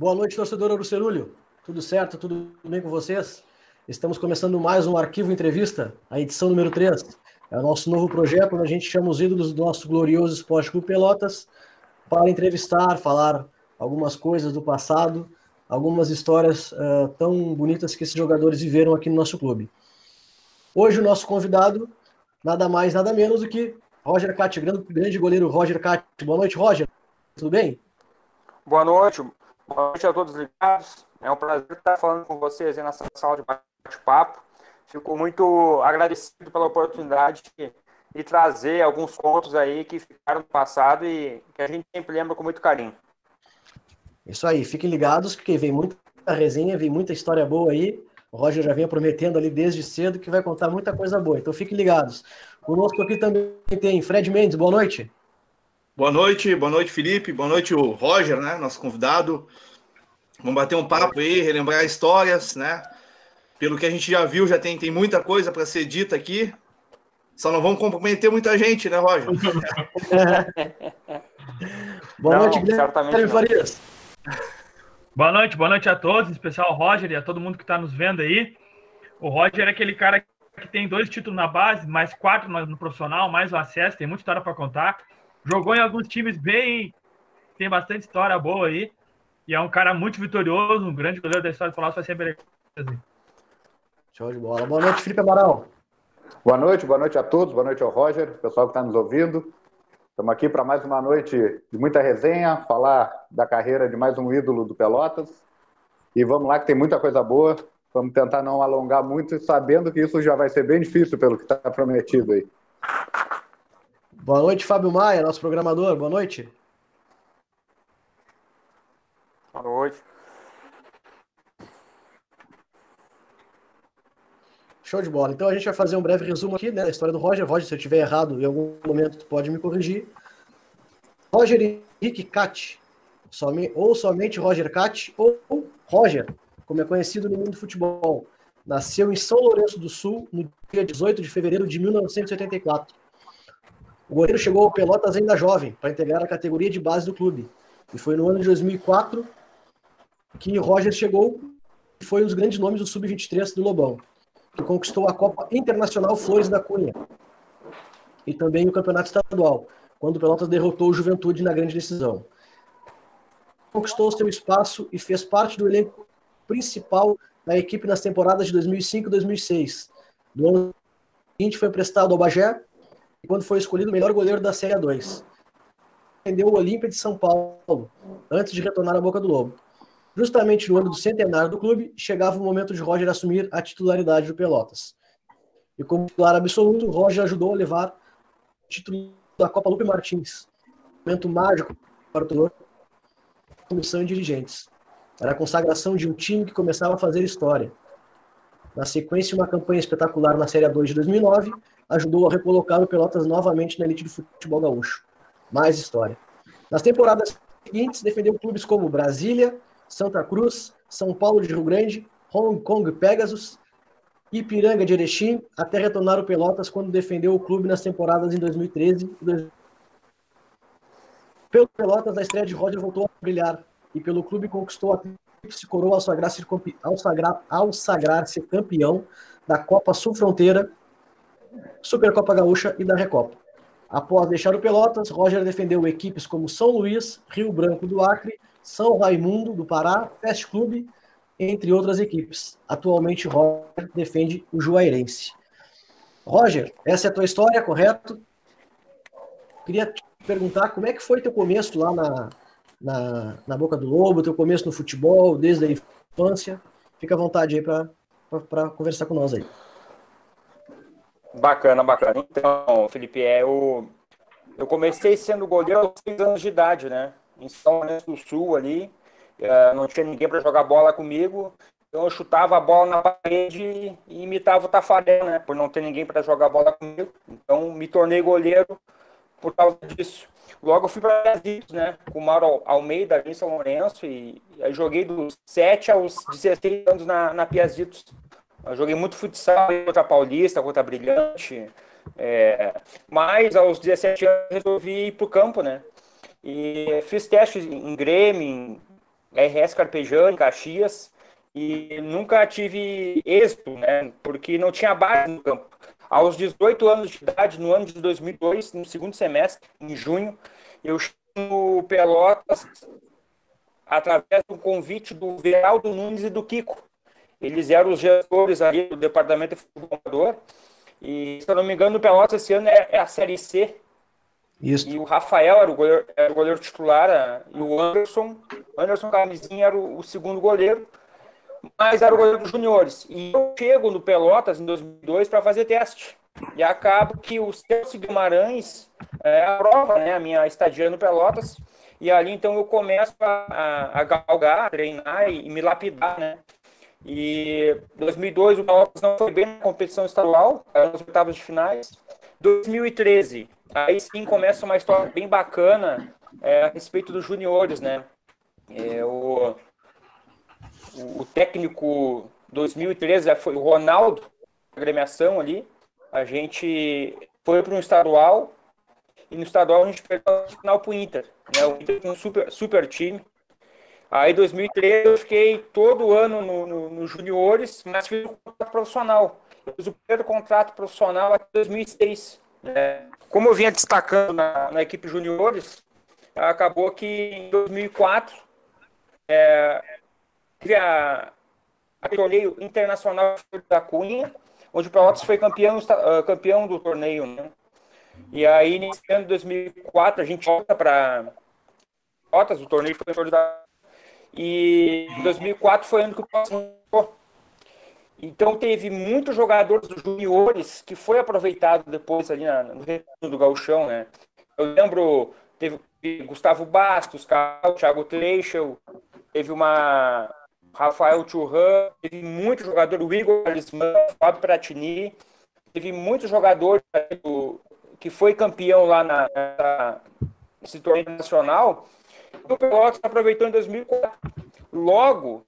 Boa noite, torcedor Arucerulho. Tudo certo? Tudo bem com vocês? Estamos começando mais um Arquivo Entrevista, a edição número 3. É o nosso novo projeto, onde a gente chama os ídolos do nosso glorioso Esporte Clube Pelotas para entrevistar, falar algumas coisas do passado, algumas histórias uh, tão bonitas que esses jogadores viveram aqui no nosso clube. Hoje o nosso convidado, nada mais, nada menos do que Roger Catti, grande, grande goleiro Roger Catti. Boa noite, Roger. Tudo bem? Boa noite. Boa noite a todos ligados. É um prazer estar falando com vocês aí nessa sala de bate-papo. Fico muito agradecido pela oportunidade de, trazer alguns contos aí que ficaram no passado e que a gente sempre lembra com muito carinho. Isso aí, fiquem ligados, porque vem muita resenha, vem muita história boa aí. O Roger já vinha prometendo ali desde cedo que vai contar muita coisa boa, então fiquem ligados. Conosco aqui também tem Fred Mendes, boa noite. Boa noite, boa noite, Felipe. Boa noite, o Roger, né? Nosso convidado. Vamos bater um papo aí, relembrar histórias, né? Pelo que a gente já viu, já tem, tem muita coisa para ser dita aqui. Só não vamos comprometer muita gente, né, Roger? boa não, noite, Guilherme Farias. Boa noite, boa noite a todos, em especial ao Roger e a todo mundo que está nos vendo aí. O Roger é aquele cara que tem dois títulos na base, mais quatro no profissional, mais o acesso, tem muita história para contar. Jogou em alguns times bem. Tem bastante história boa aí. E é um cara muito vitorioso, um grande goleiro da história do Palácio, vai sempre Show de bola. Boa noite, Felipe Amaral. Boa noite, boa noite a todos, boa noite ao Roger, pessoal que está nos ouvindo. Estamos aqui para mais uma noite de muita resenha, falar da carreira de mais um ídolo do Pelotas. E vamos lá, que tem muita coisa boa. Vamos tentar não alongar muito, sabendo que isso já vai ser bem difícil pelo que está prometido aí. Boa noite, Fábio Maia, nosso programador. Boa noite. Boa noite. Show de bola. Então a gente vai fazer um breve resumo aqui né, da história do Roger. Roger, se eu estiver errado em algum momento, tu pode me corrigir. Roger Henrique Cat, ou somente Roger Cat, ou Roger, como é conhecido no mundo do futebol. Nasceu em São Lourenço do Sul no dia 18 de fevereiro de 1984 o goleiro chegou ao Pelotas ainda jovem, para integrar a categoria de base do clube. E foi no ano de 2004 que Roger chegou e foi um dos grandes nomes do Sub-23 do Lobão, que conquistou a Copa Internacional Flores da Cunha e também o Campeonato Estadual, quando o Pelotas derrotou o Juventude na grande decisão. Conquistou seu espaço e fez parte do elenco principal da equipe nas temporadas de 2005 e 2006. No ano seguinte foi emprestado ao Bagé quando foi escolhido o melhor goleiro da Série 2. Defendeu o Olímpia de São Paulo, antes de retornar à Boca do Lobo. Justamente no ano do centenário do clube, chegava o momento de Roger assumir a titularidade do Pelotas. E como titular absoluto, Roger ajudou a levar o título da Copa Lupe Martins. Momento mágico para o torcedor, comissão e dirigentes. Era a consagração de um time que começava a fazer história. Na sequência, uma campanha espetacular na Série 2 de 2009 ajudou a recolocar o Pelotas novamente na elite do futebol gaúcho. Mais história. Nas temporadas seguintes, defendeu clubes como Brasília, Santa Cruz, São Paulo de Rio Grande, Hong Kong Pegasus, Ipiranga de Erechim, até retornar o Pelotas quando defendeu o clube nas temporadas em 2013 e 2014. Pelo Pelotas, a estreia de Roger voltou a brilhar e pelo clube conquistou a se coroa ao sagrar-se campeão da Copa Sul Fronteira Supercopa Gaúcha e da Recopa. Após deixar o Pelotas, Roger defendeu equipes como São Luís, Rio Branco do Acre, São Raimundo do Pará, Fest Clube, entre outras equipes. Atualmente, Roger defende o Juairense. Roger, essa é a tua história, correto? Queria te perguntar como é que foi teu começo lá na, na, na Boca do Lobo, teu começo no futebol, desde a infância. Fica à vontade aí para conversar com nós aí. Bacana, bacana. Então, Felipe, é, eu, eu comecei sendo goleiro aos 6 anos de idade, né? Em São Lourenço do Sul ali. Uh, não tinha ninguém para jogar bola comigo. Então eu chutava a bola na parede e imitava o Tafarel, né? Por não ter ninguém para jogar bola comigo. Então me tornei goleiro por causa disso. Logo eu fui para Brasil, né? Com o Mauro Almeida ali em São Lourenço. E aí joguei dos 7 aos 16 anos na, na Piazitos. Eu joguei muito futsal contra Paulista, contra Brilhante. É, mas aos 17 anos resolvi ir para o campo, né? E fiz testes em Grêmio, RS Carpejano, em Caxias, e nunca tive êxito, né? Porque não tinha base no campo. Aos 18 anos de idade, no ano de 2002, no segundo semestre, em junho, eu no Pelotas através do convite do Veraldo Nunes e do Kiko. Eles eram os gestores ali do departamento de futebol e, se eu não me engano, o Pelotas esse ano é, é a Série C. Isso. E o Rafael era o goleiro, era o goleiro titular, e o Anderson, Anderson Camisinha era o, o, segundo goleiro, mas era o goleiro dos juniores. E eu chego no Pelotas em 2002 para fazer teste. E acabo que o Celso Guimarães é, aprova né, a minha estadia no Pelotas. E ali então eu começo a, a galgar, a treinar e, e me lapidar, né? E 2002 o Pelotas não foi bem na competição estadual, nas oitavas de finais. 2013, aí sim começa uma história bem bacana é, a respeito dos juniores, né? É, o, o, técnico 2013 foi o Ronaldo, agremiação ali. A gente foi para um estadual e no estadual a gente perdeu o final para o Inter. Né? O Inter tinha um super, super time. Aí, em 2013, eu fiquei todo ano no, no, no juniores, mas fiz o contrato profissional. Eu fiz o primeiro contrato profissional até 2006. Né? Como eu vinha destacando na, na equipe juniores, acabou que em 2004 é, a, a torneio internacional da Cunha, onde o Pelotas foi campeão, uh, campeão do torneio. Né? E aí, nesse ano de 2004, a gente volta para Pelotas, o torneio foi da e 2004 foi o ano que o passou. Então teve muitos jogadores dos juniores que foi aproveitado depois ali na, no retorno do gauchão, né? Eu lembro, teve Gustavo Bastos, Thiago Treichel, teve uma Rafael Churran, teve muitos jogadores, o Igor Alisman, Fábio Pratini, teve muitos jogadores que foi campeão lá na, na, nesse torneio nacional o Pelotas aproveitou em 2004. Logo,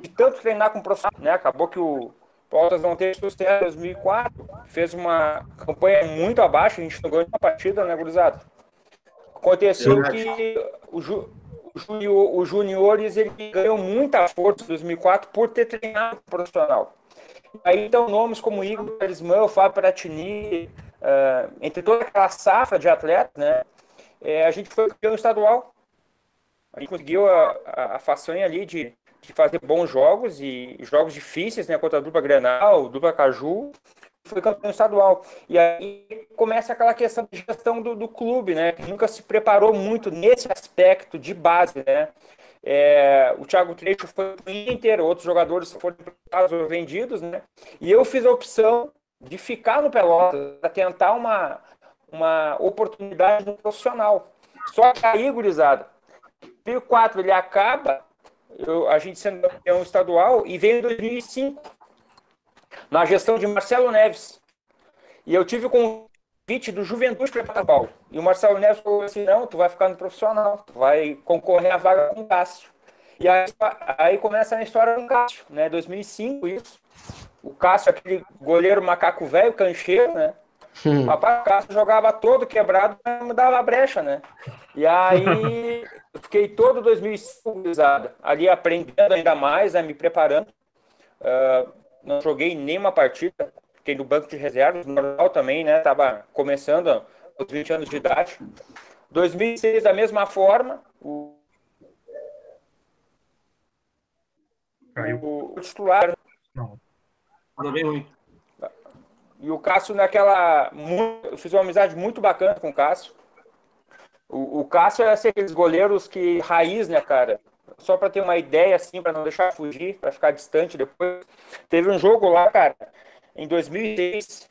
de tanto treinar com profissional, né? Acabou que o Pelotas não teve sucesso em 2004, fez uma campanha muito abaixo, a gente não ganhou uma partida, né, gurizada? Aconteceu que o, ju, o, junior, os juniores ele ganhou muita força em 2004 por ter treinado profissional. Aí então nomes como Igor Talismã, Fábio Pratini, uh, entre toda aquela safra de atletas, né? É, a gente foi campeão estadual a gente conseguiu a, a, a façanha ali de, de fazer bons jogos e jogos difíceis, né, contra a dupla Grenal, dupla Caju, foi campeão estadual. E aí começa aquela questão de gestão do, do clube, né, que nunca se preparou muito nesse aspecto de base, né. É, o Thiago Trecho foi para o Inter, outros jogadores foram ou vendidos, né, e eu fiz a opção de ficar no Pelotas, para tentar uma, uma oportunidade profissional. Só que aí, gurizada, 2004 ele acaba, eu, a gente sendo campeão estadual, e veio em 2005, na gestão de Marcelo Neves. E eu tive o convite do Juventude para Paulo. E o Marcelo Neves falou assim: não, tu vai ficar no profissional, tu vai concorrer à vaga com o Cássio. E aí, aí começa a história com o Cássio, né? 2005, isso. O Cássio, aquele goleiro macaco velho, cancheiro, né? Hum. Rapaz, o Cássio jogava todo quebrado, não dava brecha, né? E aí eu fiquei todo 2005 ali aprendendo ainda mais, né, me preparando. Uh, não joguei nenhuma partida, fiquei no banco de reservas, normal também, né? Tava começando aos 20 anos de idade. 2006 da mesma forma, o, Caiu. o titular. Não. Manda bem ruim. E o Cássio naquela. Eu fiz uma amizade muito bacana com o Cássio. O, o Cássio é assim, aqueles goleiros que. raiz, né, cara? Só para ter uma ideia, assim, para não deixar fugir, para ficar distante depois. Teve um jogo lá, cara, em 2006,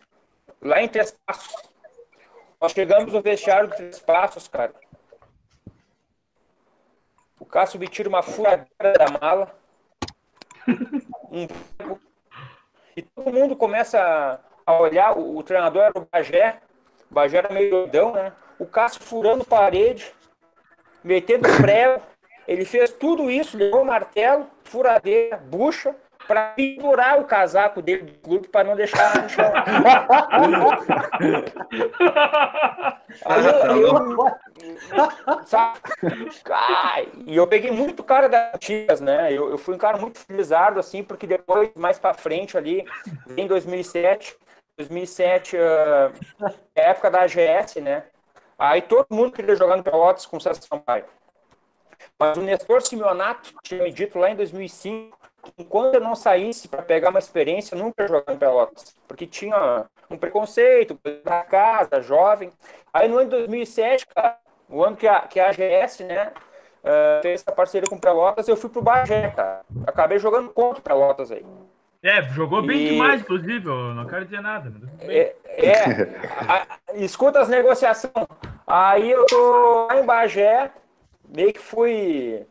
lá em Três Passos. Nós chegamos no vestiário do Três Passos, cara. O Cássio me tira uma furadeira da mala. Um... E todo mundo começa olhar, o, o treinador era o Bagé, o Bagé era meio doidão, né? O Cássio furando parede, metendo prego, ele fez tudo isso, levou o martelo, furadeira, bucha, para pendurar o casaco dele do clube para não deixar no chão. Aí eu, eu sabe? Ai, e eu peguei muito cara das antigas, né? Eu, eu fui um cara muito felizardo, assim, porque depois, mais para frente ali, em 2007, 2007, uh, época da AGS, né? Aí todo mundo queria jogar no Pelotas com o César Sampaio. Mas o Nestor Simeonato tinha me dito lá em 2005 enquanto eu não saísse para pegar uma experiência, nunca ia jogar em Pelotas, porque tinha um preconceito da casa, jovem. Aí no ano de 2007, cara, o ano que a, que a AGS, né, uh, fez essa parceria com Pelotas, eu fui pro Bagé, cara. Acabei jogando contra o Pelotas aí. É, jogou bem e... demais, inclusive, eu não quero dizer nada. É, é a, escuta as negociações. Aí eu tô lá em Bagé, meio que fui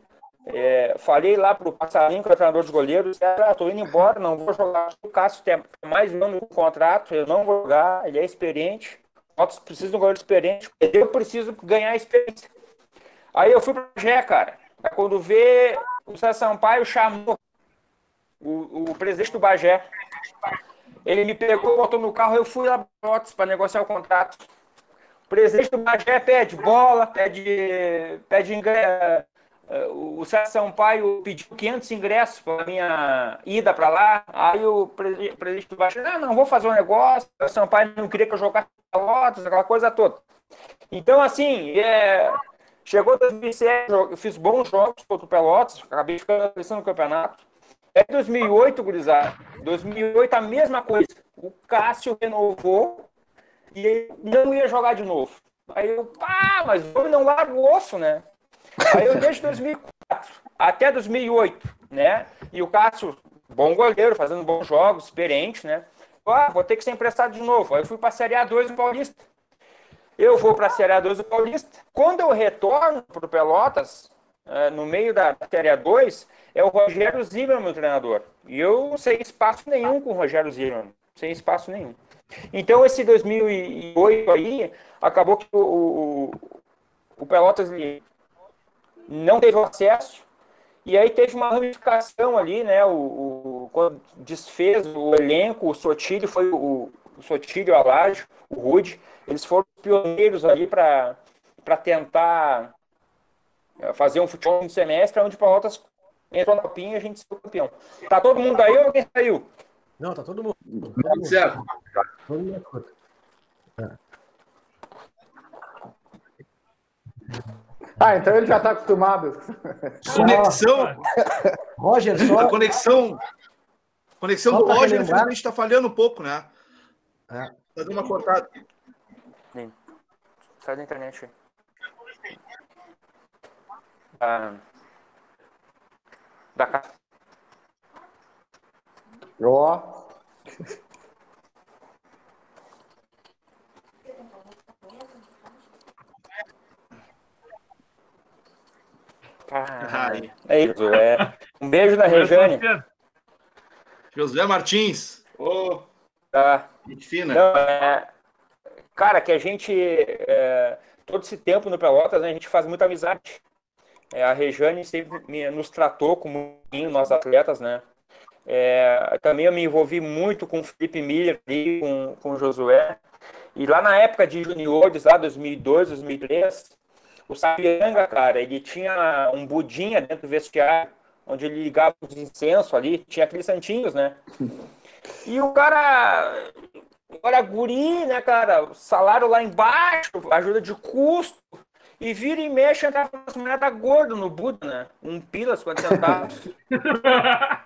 é, falei lá pro Passarinho, que é o treinador de goleiros, ah, tô indo embora, não vou jogar. O Cássio tem mais um ano no contrato, eu não vou jogar, ele é experiente. Nós precisamos de um goleiro experiente, eu preciso ganhar experiência. Aí eu fui pro Gé, cara. Quando vê, o César Sampaio chamou o, o presidente do Bagé. Ele me pegou, botou no carro, eu fui lá para negociar o contrato. O presidente do Bagé pede bola, pede, pede ingresso o César Sampaio pediu 500 ingressos para minha ida para lá. Aí o presidente do Baixo, não, não, vou fazer um negócio. O Sampaio não queria que eu jogasse Pelotas, aquela coisa toda. Então, assim, é, chegou 2007, eu fiz bons jogos contra o Pelotas, acabei ficando no campeonato. É 2008, gurizada. 2008, a mesma coisa. O Cássio renovou e ele não ia jogar de novo. Aí eu, pá, mas o não larga o osso, né? Aí eu desde 2004 até 2008, né? E o Cássio, bom goleiro, fazendo bons jogos, experiente, né? Ah, vou ter que ser emprestado de novo. Aí eu fui para a Série A2 do Paulista. Eu vou para a Série A2 do Paulista. Quando eu retorno para o Pelotas, é, no meio da Série A2, é o Rogério Zimmermann, meu treinador. E eu sem espaço nenhum com o Rogério Zimmermann. Sem espaço nenhum. Então, esse 2008 aí, acabou que o, o, o Pelotas não teve acesso, e aí teve uma ramificação ali, né? O, o quando desfez o elenco, o Sotilho foi o, o Sotilho, Alágio, o Rude, eles foram pioneiros ali para tentar eh, fazer um futebol no semestre, onde o Pelotas entrou na copinha e a gente saiu campeão. Tá todo mundo aí ou alguém saiu? Não, tá todo mundo. Tudo certo. Todo mundo. É. Ah, então ele já está acostumado. Conexão. Roger, só. A conexão. Conexão só do Roger, infelizmente, está falhando um pouco, né? É. Tá dando uma cortada. Sai da internet. Ah, da casa. Ó. Ah, é isso, é. Um beijo na Rejane. José Martins. Oh. Tá. Fina. Não, é... Cara, que a gente, é... todo esse tempo no Pelotas, né, a gente faz muita amizade. É, a Rejane sempre me, nos tratou como nós atletas, né? É, também eu me envolvi muito com o Felipe Miller e com, com o Josué. E lá na época de juniores, lá 2002, 2003, o Sapianga, cara, ele tinha um budinha dentro do vestiário, onde ele ligava os incensos ali, tinha aqueles santinhos, né? E o cara, agora guri, né, cara, salário lá embaixo, ajuda de custo, e vira e mexe, entrava umas moedas gordas no Buda, né? Um pilas, quando centavos.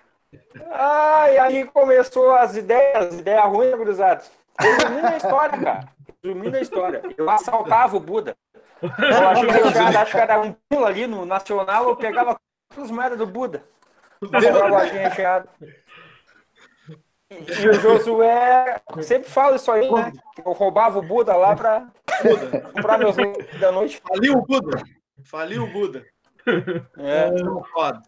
Ai, aí começou as ideias, as ideias ruins, gurizada. Resumindo a história, cara. Resumindo a história. Eu assaltava o Buda. Eu acho que, acho que era um pulo ali no Nacional, eu pegava as moedas do Buda. E o Josué sempre fala isso aí, né? Eu roubava o Buda lá para comprar meus da noite. Faliu o Buda. Faliu o Buda. É.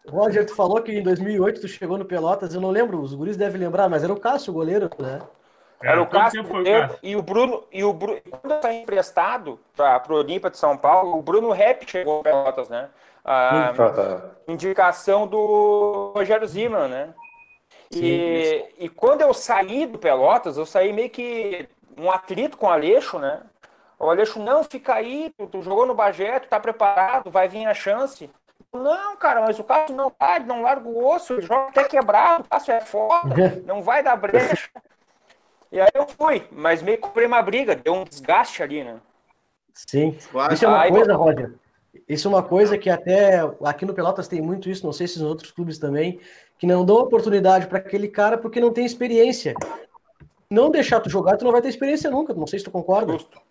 Roger, tu falou que em 2008 tu chegou no Pelotas, eu não lembro, os guris devem lembrar, mas era o Cássio, o goleiro, né? Era o Cássio e o Bruno. E o Bruno, quando está emprestado para o Olímpia de São Paulo, o Bruno Rep chegou a Pelotas, né? A indicação do Rogério Zimmermann, né? E, e quando eu saí do Pelotas, eu saí meio que um atrito com o Aleixo, né? O Aleixo, não, fica aí, tu, tu jogou no Bagé, tu tá preparado, vai vir a chance. Não, cara, mas o Cássio não tá, não larga o osso, ele joga até quebrado, o Cássio é foda, não vai dar brecha. E aí eu fui, mas meio que comprei uma briga, deu um desgaste ali, né? Sim. Isso é uma coisa, Roger. Isso é uma coisa que até aqui no Pelotas tem muito isso, não sei se nos outros clubes também, que não dão oportunidade para aquele cara porque não tem experiência. Não deixar tu jogar, tu não vai ter experiência nunca. Não sei se tu concorda. Justo.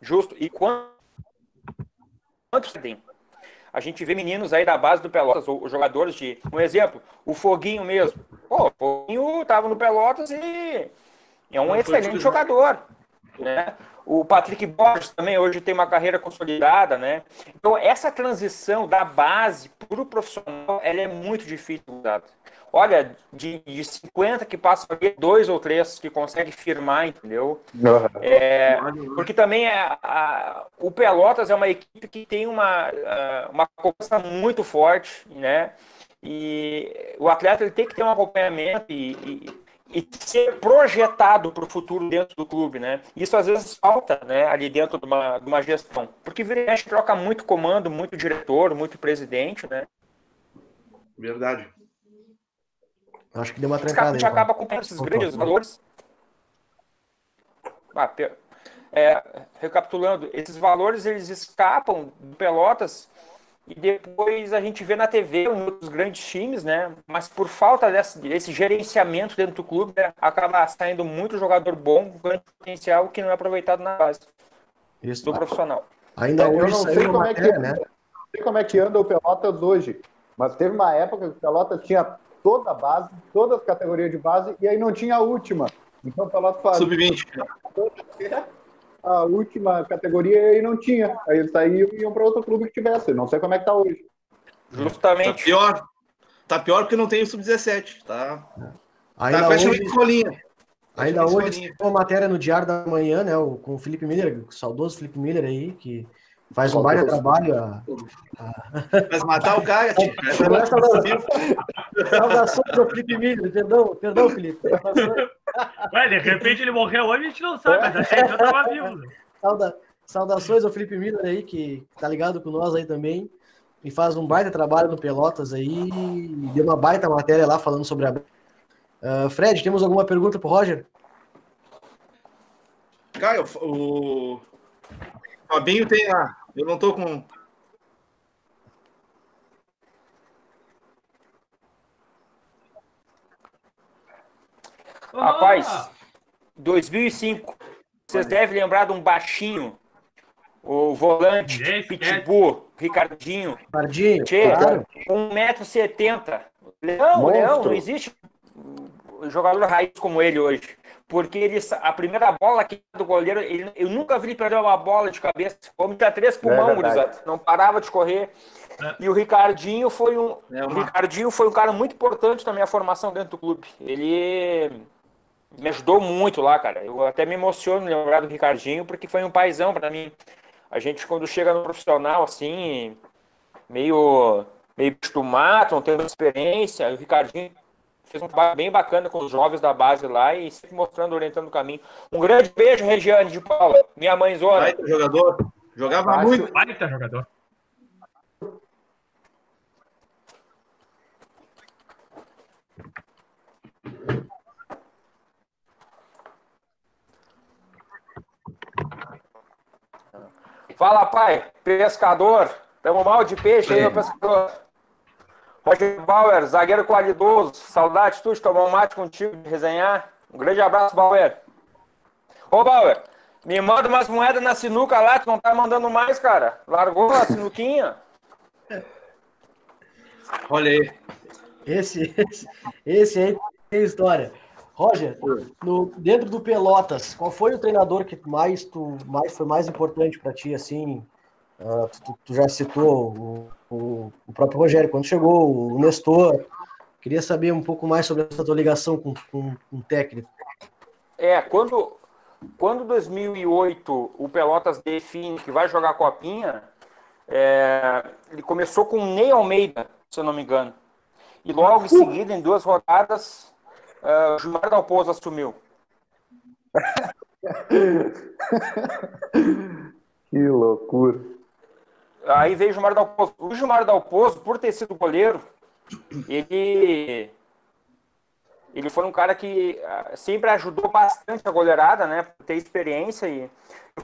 Justo. E quantos tem? A gente vê meninos aí da base do Pelotas, ou jogadores de. Um exemplo, o Foguinho mesmo. Pô, o Foguinho tava no Pelotas e é um excelente jogador. Né? O Patrick Borges também hoje tem uma carreira consolidada, né? Então, essa transição da base para o profissional, ela é muito difícil. Olha, de, de 50 que passam ali, dois ou três que conseguem firmar, entendeu? É, porque também é, a, o Pelotas é uma equipe que tem uma, uma cobrança muito forte, né? E o atleta ele tem que ter um acompanhamento e, e e ser projetado para o futuro dentro do clube, né? Isso às vezes falta, né, ali dentro de uma, de uma gestão, porque vira mexe troca muito comando, muito diretor, muito presidente, né? Verdade. Acho que deu uma trancada. A gente acaba com esses grandes valores. Ah, é, recapitulando, esses valores eles escapam do Pelotas e depois a gente vê na TV outros grandes times, né? Mas por falta desse, desse gerenciamento dentro do clube, né? acaba saindo muito jogador bom, com grande potencial, que não é aproveitado na base Isso, do profissional. Ainda é, hoje eu não sei como, matéria, é que, né? não sei como é que anda o Pelotas hoje, mas teve uma época que o Pelotas tinha toda a base, todas as categorias de base, e aí não tinha a última. Então o Pelotas fazia. Sub-20 a última categoria e não tinha. Aí eles saíam e iam para outro clube que tivesse. Não sei como é que tá hoje. Justamente. Tá pior. Tá pior porque não tem o sub-17. Tá. Ainda tá hoje, escolinha. Ainda hoje tem uma matéria no Diário da Manhã, né? Com o Felipe Miller, o saudoso Felipe Miller aí, que faz um baita trabalho. A, a... Mas matar o cara, tipo, Saudações ao Felipe Miller, perdão, perdão, Felipe. Ué, de repente ele morreu hoje, a gente não sabe, mas achei que já estava vivo. Né? Sauda... Saudações ao Felipe Miller aí, que tá ligado com nós aí também. E faz um baita trabalho no Pelotas aí. Deu uma baita matéria lá falando sobre a. Uh, Fred, temos alguma pergunta pro Roger? Cara, o, o Fabinho tem a. Eu não tô com. Rapaz, 2005. Vocês devem lembrar de um baixinho, o volante, yes, Pitbull, Ricardinho. Ricardinho, claro. 1,70m. Leão, Leão, não existe jogador raiz como ele hoje. Porque ele, a primeira bola aqui do goleiro, ele, eu nunca vi ele perder uma bola de cabeça. Como tinha três pulmão, é não parava de correr. É. E o Ricardinho foi um. É uma... Ricardinho foi um cara muito importante na minha formação dentro do clube. Ele me ajudou muito lá, cara. Eu até me emociono lembrar do Ricardinho, porque foi um paizão para mim. A gente, quando chega no profissional, assim, meio, meio acostumado, não tendo experiência, o Ricardinho fez um trabalho bem bacana com os jovens da base lá e sempre mostrando, orientando o caminho. Um grande beijo, Regiane de Paula, minha mãezona. Baita jogador. Jogava muito. Baita jogador. Fala, pai, pescador. Tamo mal de peixe aí, meu pescador. Roger Bauer, zagueiro qualidoso. Saudade tu de tomar um mate contigo, de resenhar. Um grande abraço, Bauer. Ô, Bauer, me manda umas moedas na sinuca lá, tu não tá mandando mais, cara. Largou a sinuquinha. Olha aí. Esse, esse, esse aí tem história. Roger, no, dentro do Pelotas, qual foi o treinador que mais, tu, mais foi mais importante para ti, assim? Uh, tu, tu, já citou o, o, o, próprio Rogério, quando chegou, o Nestor. Queria saber um pouco mais sobre essa tua ligação com, com, com o técnico. É, quando, quando 2008 o Pelotas define que vai jogar a Copinha, é, ele começou com o Ney Almeida, se eu não me engano. E logo em seguida, em duas rodadas, uh, o Gilmar Dalpozo assumiu. que loucura. Aí veio o Gilmar Dalpozo. O Gilmar Dalpozo, por ter sido goleiro, ele ele foi um cara que uh, sempre ajudou bastante a goleirada, né? Por ter experiência e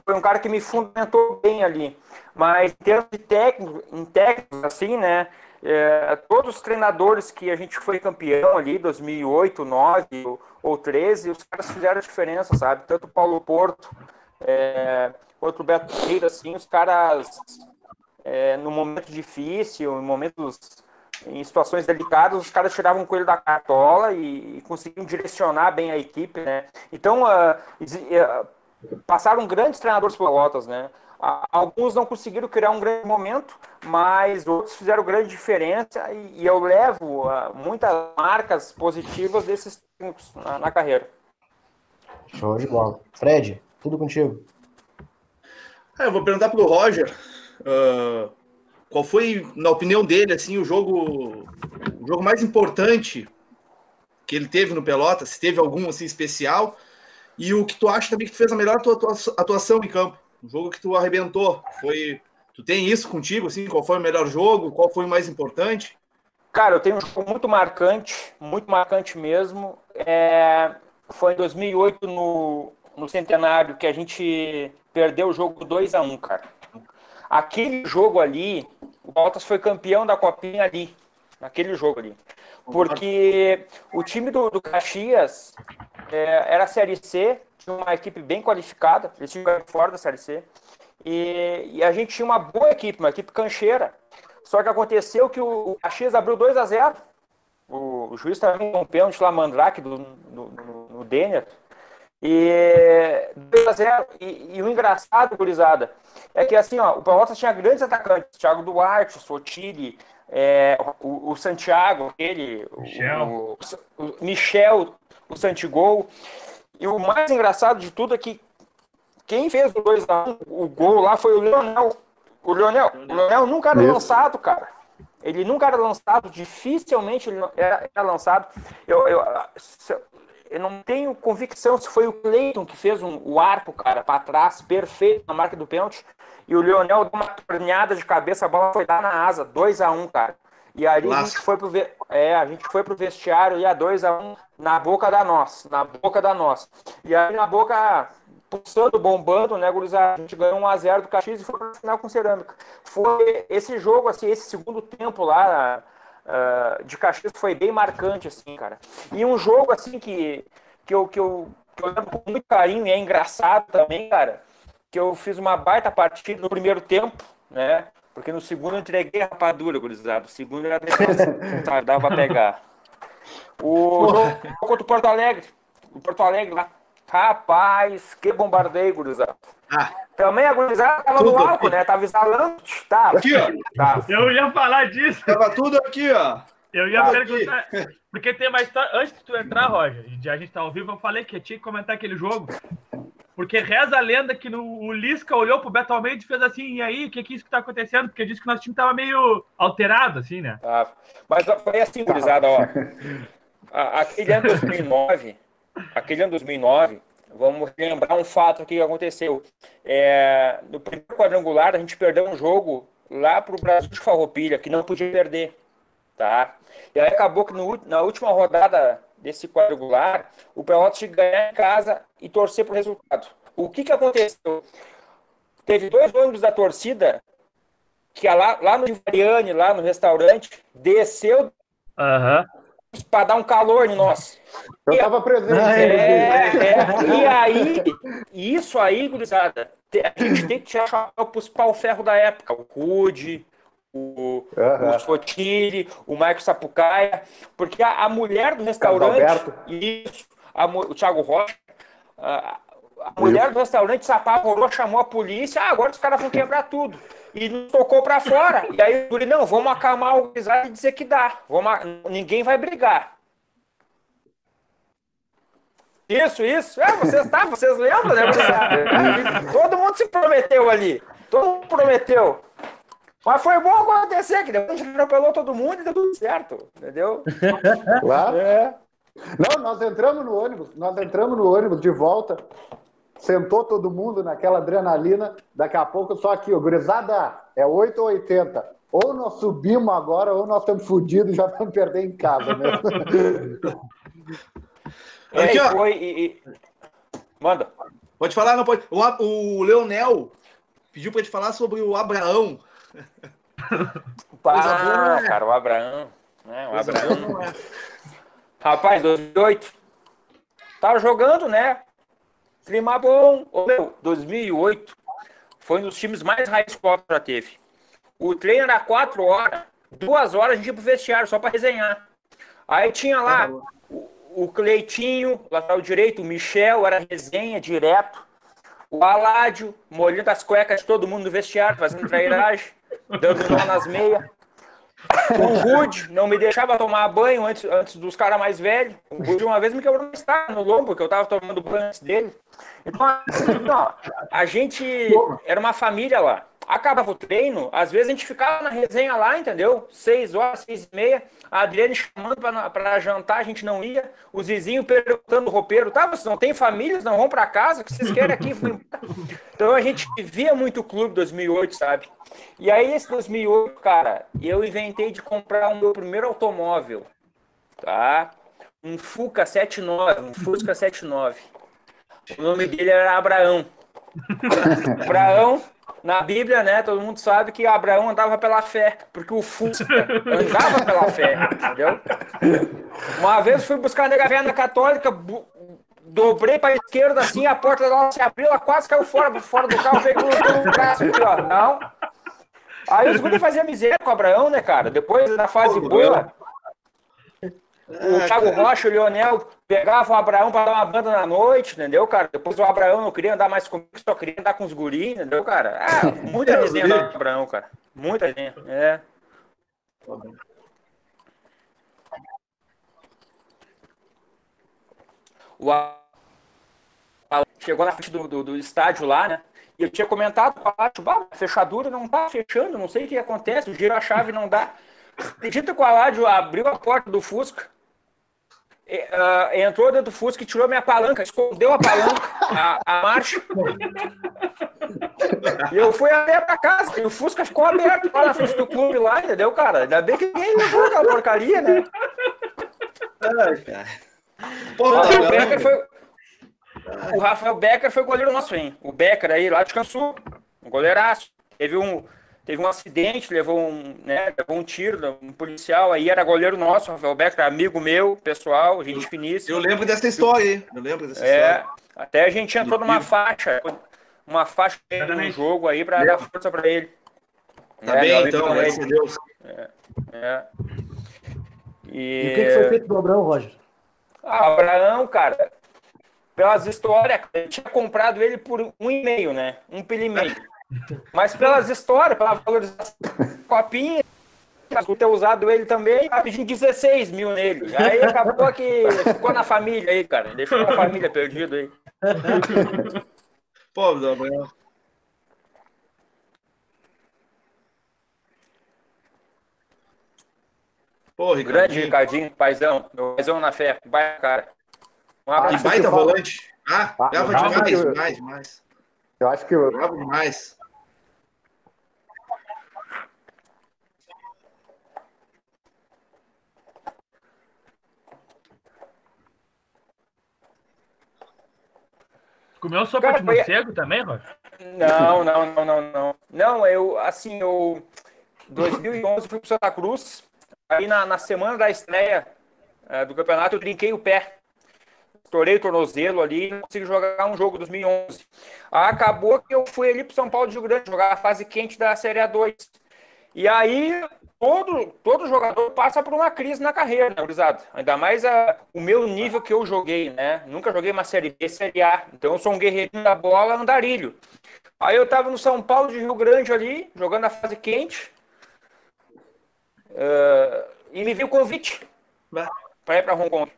foi um cara que me fundamentou bem ali. Mas em termos de técnico, em técnicos, assim, né? É, todos os treinadores que a gente foi campeão ali, 2008, 2009 ou, ou 13, os caras fizeram diferença, sabe? Tanto o Paulo Porto é, quanto o Beto Pereira, assim, os caras, é, no momento difícil, em momentos, em situações delicadas, os caras tiravam o coelho da cartola e, e conseguiam direcionar bem a equipe, né? Então, uh, uh, passaram grandes treinadores pelotas, né? Alguns não conseguiram criar um grande momento, mas outros fizeram grande diferença e, eu levo uh, muitas marcas positivas desses tempos na, na, carreira. Show de bola. Fred, tudo contigo. É, eu vou perguntar para o Roger uh, qual foi, na opinião dele, assim, o jogo, o jogo mais importante que ele teve no Pelota, se teve algum assim especial, e o que tu acha também que tu fez a melhor atuação em campo. Um jogo que tu arrebentou. Foi. Tu tem isso contigo, assim? Qual foi o melhor jogo? Qual foi o mais importante? Cara, eu tenho um jogo muito marcante, muito marcante mesmo. É... Foi em 2008, no, no Centenário, que a gente perdeu o jogo 2 a 1 cara. Aquele jogo ali, o Baltas foi campeão da Copinha ali, naquele jogo ali. Porque o time do, do Caxias é, era a Série C, tinha uma equipe bem qualificada, eles tinham fora da Série C. E, e, a gente tinha uma boa equipe, uma equipe cancheira. Só que aconteceu que o, Caxias abriu 2 a 0 o, o juiz estava um pênalti lá, Mandrake, do, no, no Denner. E 2 a 0 e, e, o engraçado, gurizada, é que assim, ó, o Pelotas tinha grandes atacantes, Thiago Duarte, o Sotiri, é, o, o, Santiago, ele, Michel. O, o, Michel, o Santigol. E o mais engraçado de tudo é que quem fez o 2x1, o gol lá foi o Leonel. O Leonel, o Leonel nunca era Isso. lançado, cara. Ele nunca era lançado, dificilmente ele era, era lançado. Eu, eu, eu não tenho convicção se foi o Cleiton que fez um, o arco, cara, para trás, perfeito na marca do pênalti. E o Leonel deu uma torneada de cabeça, a bola foi dar na asa, 2 a 1 um, cara. E aí a gente, foi pro, é, a gente foi pro vestiário e a 2 a 1 um, na boca da nossa, na boca da nossa. E aí na boca pulsando, bombando, né, gurizada? A gente ganhou 1 a 0 do Caxias e foi pro final com cerâmica. Foi esse jogo assim, esse segundo tempo lá uh, de Caxias foi bem marcante assim, cara. E um jogo assim que que eu que eu, que eu lembro com muito carinho e é engraçado também, cara que eu fiz uma baita partida no primeiro tempo, né? Porque no segundo eu entreguei a rapadura, gurizada. O segundo era dava pra pegar. O jogo contra o Porto Alegre. O Porto Alegre lá. Rapaz, que bombardeio, gurizada. Ah. Também a gurizada tava no álcool, aqui. né? Tava instalando. Tá, aqui, ó. Tá. Eu ia falar disso. Tava tudo aqui, ó. Eu ia tava perguntar. Aqui. Porque tem uma história. Antes de tu entrar, Roger, a gente tá ao vivo, eu falei que eu tinha que comentar aquele jogo. Porque reza a lenda que no, o Lisca olhou pro Beto Almeida e fez assim, e aí, o que, que é isso que tá acontecendo? Porque disse que nosso time tava meio alterado, assim, né? Ah, mas foi assim, gurizada, ó. aquele ano 2009, aquele ano 2009, vamos lembrar um fato aqui que aconteceu. É, no primeiro quadrangular, a gente perdeu um jogo lá pro Brasil de Farroupilha, que não podia perder, tá? E aí acabou que no, na última rodada desse quadrangular, o Pelotas ganhar em casa e torcer para o resultado. O que, que aconteceu? Teve dois ônibus da torcida que lá, lá no Ivariane, lá no restaurante, desceu uhum. Para dar um calor em nós. Eu estava presente. É, é, e aí, isso aí, gurizada, a gente tem que tirar para os pau-ferro da época. O Rude, o, uhum. o Sotiri, o Marcos Sapucaia, porque a, a mulher do restaurante, isso, a, o Thiago Rocha, a, a mulher do restaurante se apavorou, chamou a polícia, ah, agora os caras vão quebrar tudo. E nos tocou para fora. E aí o Yuri, não, vamos acalmar o gurizada e dizer que dá. Vamos, ninguém vai brigar. Isso, isso. É, vocês, tá, vocês lembram, né, Todo mundo se prometeu ali. Todo mundo prometeu. Mas foi bom acontecer, que depois a gente atropelou todo mundo e deu tudo certo, entendeu? Claro. É. Não, nós entramos no ônibus, nós entramos no ônibus de volta, sentou todo mundo naquela adrenalina, daqui a pouco só aqui, o gurizada, é 8 ou 80. Ou nós subimos agora, ou nós estamos fodidos e já vamos perder em casa mesmo. É, aqui, ó. Foi, e, e... Manda. Pode falar, não pode. O, o Leonel pediu para te falar sobre o Abraão. Pá, cara, o Abraão. Né? O Abraão. É. Rapaz, 2008. Tava jogando, né? Clima bom. Ô, meu, 2008 foi um dos times mais high que já teve. O treino era 4 horas, 2 horas a gente ia pro vestiário só para resenhar. Aí tinha lá o, o Cleitinho, lateral direito, o Michel, era resenha direto. O Aládio, molhando as cuecas de todo mundo no vestiário, fazendo trairagem, dando nó nas meias. O Rude não me deixava tomar banho antes, antes dos caras mais velhos. O Rude uma vez me quebrou uma estar no lombo, porque eu tava tomando banho antes dele. Então, então a gente era uma família lá acabava o treino, às vezes a gente ficava na resenha lá, entendeu? Seis horas, seis e meia, a Adriane chamando para jantar, a gente não ia, os vizinhos perguntando o roupeiro, tá, vocês não tem famílias, não vão para casa, o que vocês querem aqui? então a gente via muito o clube 2008, sabe? E aí esse 2008, cara, eu inventei de comprar o meu primeiro automóvel, tá? Um Fuca 79, um Fusca 79. O nome dele era Abraão. Abraão na Bíblia, né, todo mundo sabe que Abraão andava pela fé, porque o Fusca andava pela fé, entendeu? Uma vez fui buscar a velha na católica, dobrei para a esquerda assim, a porta dela se abriu, ela quase caiu fora, fora do carro, pegou no braço aqui, ó. Não. Aí os guri faziam miséria com o Abraão, né, cara? Depois da fase boa, o Thiago Rocha, o Lionel pegava o Abraão para dar uma banda na noite, entendeu, cara? Depois o Abraão não queria andar mais comigo, só queria andar com os guris, entendeu, cara? Ah, muita resenha do Abraão, cara. Muita resenha, é. O chegou na frente do, do, do, estádio lá, né? E eu tinha comentado com a fechadura não tá fechando, não sei o que acontece, o giro a chave não dá. Acredita que o Aládio abriu a porta do Fusca, uh, entrou dentro do Fusca e tirou minha palanca, escondeu a palanca, a, a marcha. E eu fui até pra casa, e o Fusca ficou aberto lá na frente do clube lá, entendeu, cara? Ainda bem que ninguém levou aquela porcaria, né? Ai, cara. O Becker foi. O Rafael Becker foi o goleiro nosso, hein? O Becker aí lá descansou. Um goleiraço. Teve um, teve um acidente, levou um, né, levou um tiro, um policial aí, era goleiro nosso, Rafael Becker, amigo meu, pessoal, gente finíssima. Eu lembro dessa história aí, eu lembro dessa é, história. Até a gente entrou numa faixa, uma faixa no jogo aí para dar força para ele. Tá é, bem, então, graças a Deus. É, é. E... e o que, que, foi feito do Abraão, Roger? Ah, Abraão, cara, pelas histórias, eu tinha comprado ele por um e meio, né? Um pelo e meio. Mas pelas histórias, pela valorização copinha, por ter usado ele também, tá pedindo 16 mil nele. Aí acabou que ficou na família aí, cara. Deixou a família perdida aí. Pô, Gabriel. Pô, Ricardinho. Grande Ricardinho, paizão. Meu paizão na fé. Vai, cara. Um abraço. E baita volante. Ah, ah demais, demais, demais. Eu acho que. Eu... demais. Comeu sopa Cara, de morcego foi... também, Roger? Não, não, não, não, não. Não, eu, assim, eu... 2011 fui para Santa Cruz, aí na, na semana da estreia é, do campeonato eu trinquei o pé. Estourei o tornozelo ali e não consegui jogar um jogo 2011. Acabou que eu fui ali para São Paulo de Rio Grande jogar a fase quente da Série A2. E aí todo, todo jogador passa por uma crise na carreira, né, Gurizada? Ainda mais a, o meu nível que eu joguei, né? Nunca joguei uma Série B, Série A. Então eu sou um guerreirinho da bola, andarilho. Aí eu tava no São Paulo de Rio Grande ali, jogando a fase quente. Uh, e me viu o convite para ir para Hong Kong,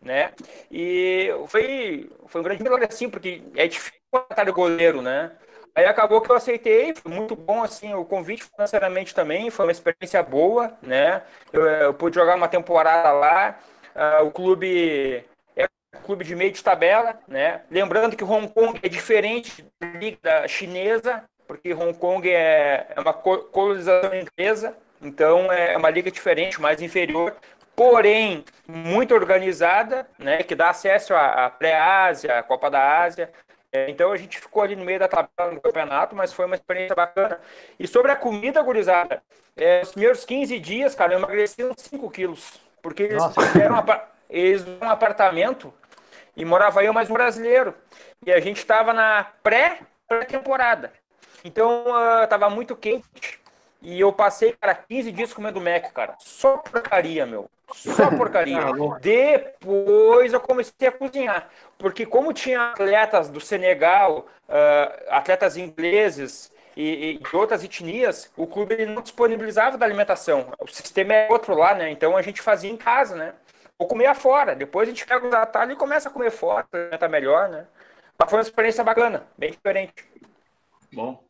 né? E foi, foi um grande milagre assim, porque é difícil estar de goleiro, né? Aí acabou que eu aceitei, foi muito bom assim o convite financeiramente também, foi uma experiência boa, né? Eu, eu pude jogar uma temporada lá. Uh, o clube é um clube de meio de tabela, né? Lembrando que Hong Kong é diferente da liga chinesa, porque Hong Kong é, é uma colonização inglesa, então é uma liga diferente, mais inferior, porém muito organizada, né? Que dá acesso à pré-Ásia, à Copa da Ásia. É, então a gente ficou ali no meio da tabela no campeonato, mas foi uma experiência bacana. E sobre a comida, gurizada, é, os primeiros 15 dias, cara, eu emagreci uns 5 quilos. Porque eles fizeram um apartamento e morava eu mais um brasileiro. E a gente estava na pré-temporada. Então uh, tava muito quente. E eu passei, cara, 15 dias comendo Mac, cara. Só porcaria, meu. Só porcaria. Tá Depois eu comecei a cozinhar. Porque como tinha atletas do Senegal, uh, atletas ingleses e, e, de outras etnias, o clube ele não disponibilizava da alimentação. O sistema é outro lá, né? Então a gente fazia em casa, né? Ou comia fora. Depois a gente pega os atalhos e começa a comer fora, tá melhor, né? Mas foi uma experiência bacana, bem diferente. Bom,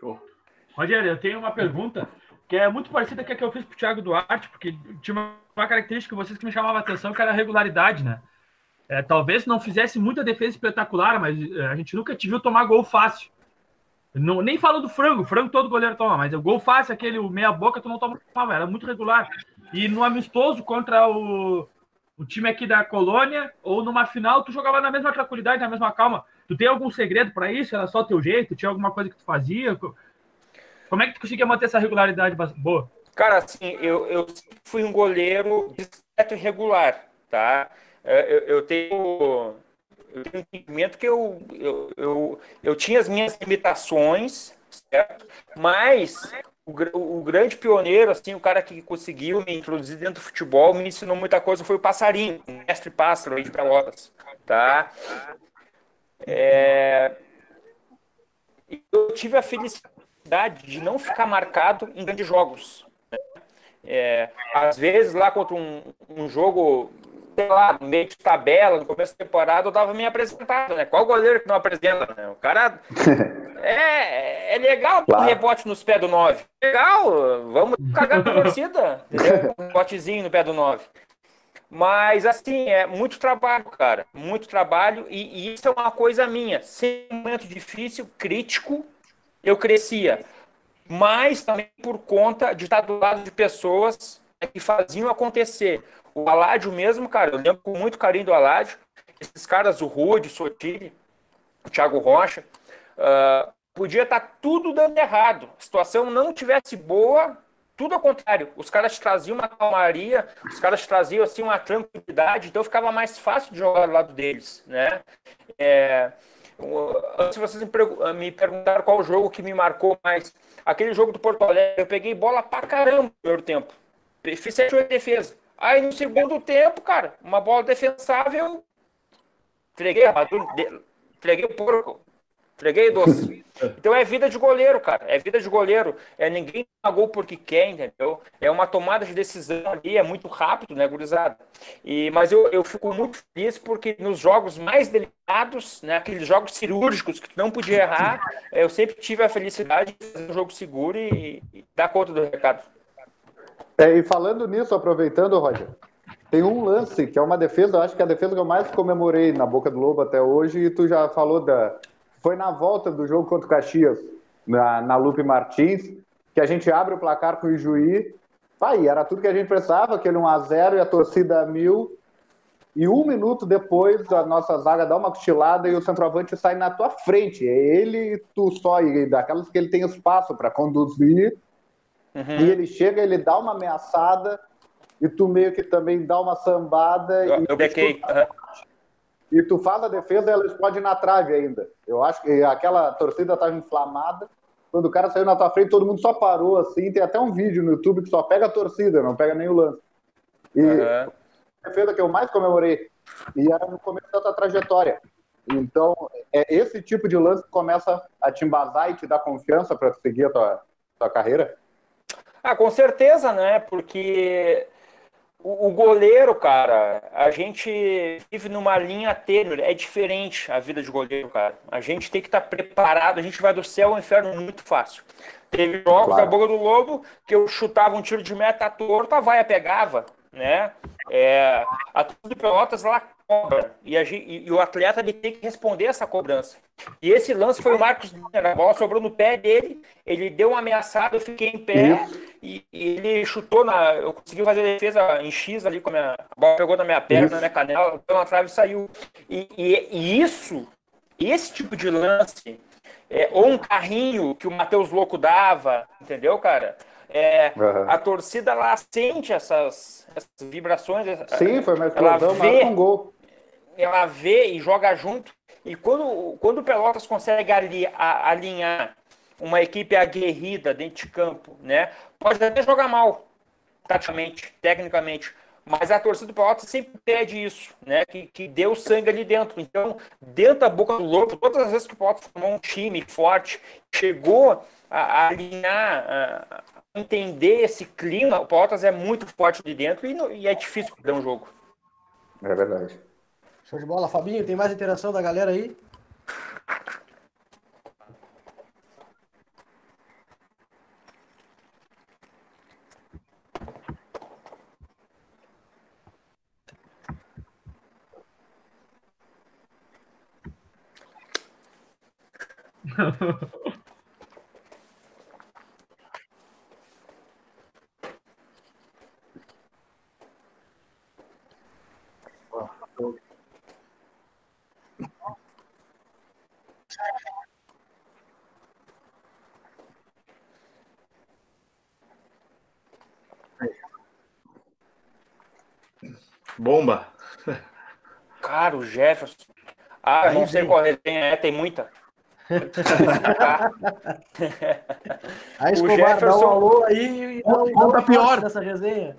show. Rogério, eu tenho uma pergunta que é muito parecida com a que eu fiz para o Thiago Duarte, porque tinha uma característica de vocês que me chamava a atenção, que era a regularidade, né? É, talvez não fizesse muita defesa espetacular, mas é, a gente nunca te viu tomar gol fácil. Não, nem falo do frango, frango todo goleiro toma, mas o gol fácil, aquele meia-boca, tu não tomava, era muito regular. E no amistoso contra o, o time aqui da colônia, ou numa final, tu jogava na mesma tranquilidade, na mesma calma. Tu tem algum segredo para isso? Era só teu jeito? Tinha alguma coisa que tu fazia? Como é que tu conseguia manter essa regularidade boa? Cara, assim, eu, eu fui um goleiro discreto e regular, tá? É, eu, eu tenho eu tenho entendimento que eu, eu, eu, eu tinha as minhas limitações, certo? Mas o, o, grande pioneiro, assim, o cara que conseguiu me introduzir dentro do futebol, me ensinou muita coisa, foi o Passarinho, o mestre pássaro aí de Pelotas, tá? É... Eu tive a felicidade de não ficar marcado em grandes jogos. Né? É, às vezes, lá contra um, um jogo sei lá, no meio de tabela, no começo da temporada, eu tava me apresentado, né? Qual goleiro que não apresenta, né? O cara. é, é legal claro. um rebote nos pés do 9. Legal, vamos cagar a torcida, entendeu? Um rebotezinho no pé do 9. Mas, assim, é muito trabalho, cara. Muito trabalho. E, e isso é uma coisa minha. Sem um momento difícil, crítico, eu crescia. Mas também por conta de estar do lado de pessoas que faziam acontecer. O Aládio mesmo, cara, eu lembro com muito carinho do Aládio. Esses caras, o Rude, o Sotile, o Thiago Rocha, uh, podia estar tudo dando errado. A situação não tivesse boa, tudo ao contrário. Os caras traziam uma calmaria, os caras traziam assim uma tranquilidade, então ficava mais fácil de jogar do lado deles, né? É, antes vocês me perguntaram qual jogo que me marcou mais, aquele jogo do Porto Alegre, eu peguei bola pra caramba no primeiro tempo. Fiz 7 defesa. Aí no segundo tempo, cara, uma bola defensável, entreguei entreguei o porco, entreguei doce. Então é vida de goleiro, cara. É vida de goleiro. É ninguém pagou porque quer, entendeu? É uma tomada de decisão ali, é muito rápido, né, gurizada? E, mas eu, eu fico muito feliz porque nos jogos mais delicados, né, aqueles jogos cirúrgicos que tu não podia errar, eu sempre tive a felicidade de fazer um jogo seguro e, e dar conta do recado. É, e falando nisso, aproveitando, Roger, tem um lance que é uma defesa, eu acho que é a defesa que eu mais comemorei na Boca do Lobo até hoje, e tu já falou da. Foi na volta do jogo contra o Caxias, na, na Lupe Martins, que a gente abre o placar com o Ijuí. Aí, era tudo que a gente precisava, aquele 1x0 e a torcida mil. E um minuto depois, a nossa zaga dá uma cochilada e o centroavante sai na tua frente. É ele e tu só, e daquelas que ele tem espaço para conduzir Uhum. E ele chega, ele dá uma ameaçada e tu meio que também dá uma sambada. Eu, e eu bequei. Uhum. E tu faz a defesa ela explode na trave ainda. Eu acho que aquela torcida estava inflamada. Quando o cara saiu na tua frente, todo mundo só parou assim. Tem até um vídeo no YouTube que só pega a torcida, não pega nem o lance. E uhum. a defesa que eu mais comemorei. E era no começo da tua trajetória. Então, é esse tipo de lance que começa a te embasar e te dar confiança para seguir a tua, tua carreira? Ah, com certeza, né? Porque o, o, goleiro, cara, a gente vive numa linha tênue, é diferente a vida de goleiro, cara. A gente tem que estar tá preparado, a gente vai do céu ao inferno muito fácil. Teve jogos claro. da boca do lobo que eu chutava um tiro de meta torto, a vaia pegava. né? É, a torcida do Pelotas lá cobra e, a, e, e, o atleta ele tem que responder essa cobrança. E esse lance foi o Marcos a bola sobrou no pé dele, ele deu uma ameaçada, eu fiquei em pé e, e, ele chutou na. Eu consegui fazer a defesa em X ali com a minha. A bola pegou na minha perna, isso. na minha canela, deu uma trave e saiu. E, e, isso, esse tipo de lance, é, ou um carrinho que o Matheus Louco dava, entendeu, cara? É, uhum. A torcida lá sente essas, essas vibrações. Sim, foi uma explosão, vê, um gol. Ela vê e joga junto. E quando, quando o Pelotas consegue ali, a, alinhar uma equipe aguerrida dentro de campo, né? Pode até jogar mal, taticamente, tecnicamente, mas a torcida do Pelotas sempre pede isso, né? Que, que deu sangue ali dentro. Então, dentro da boca do lobo, todas as vezes que o Pelotas formou um time forte, chegou a, a alinhar, a, entender esse clima, o Pelotas é muito forte de dentro e, e é difícil perder um jogo. É verdade. Show de bola. Fabinho, tem mais interação da galera aí? Bomba. Cara, o Jefferson. Ah, não sei qual resenha é, tem muita. aí, Escobar, o Jefferson... dá um alô aí e conta, conta pior dessa resenha.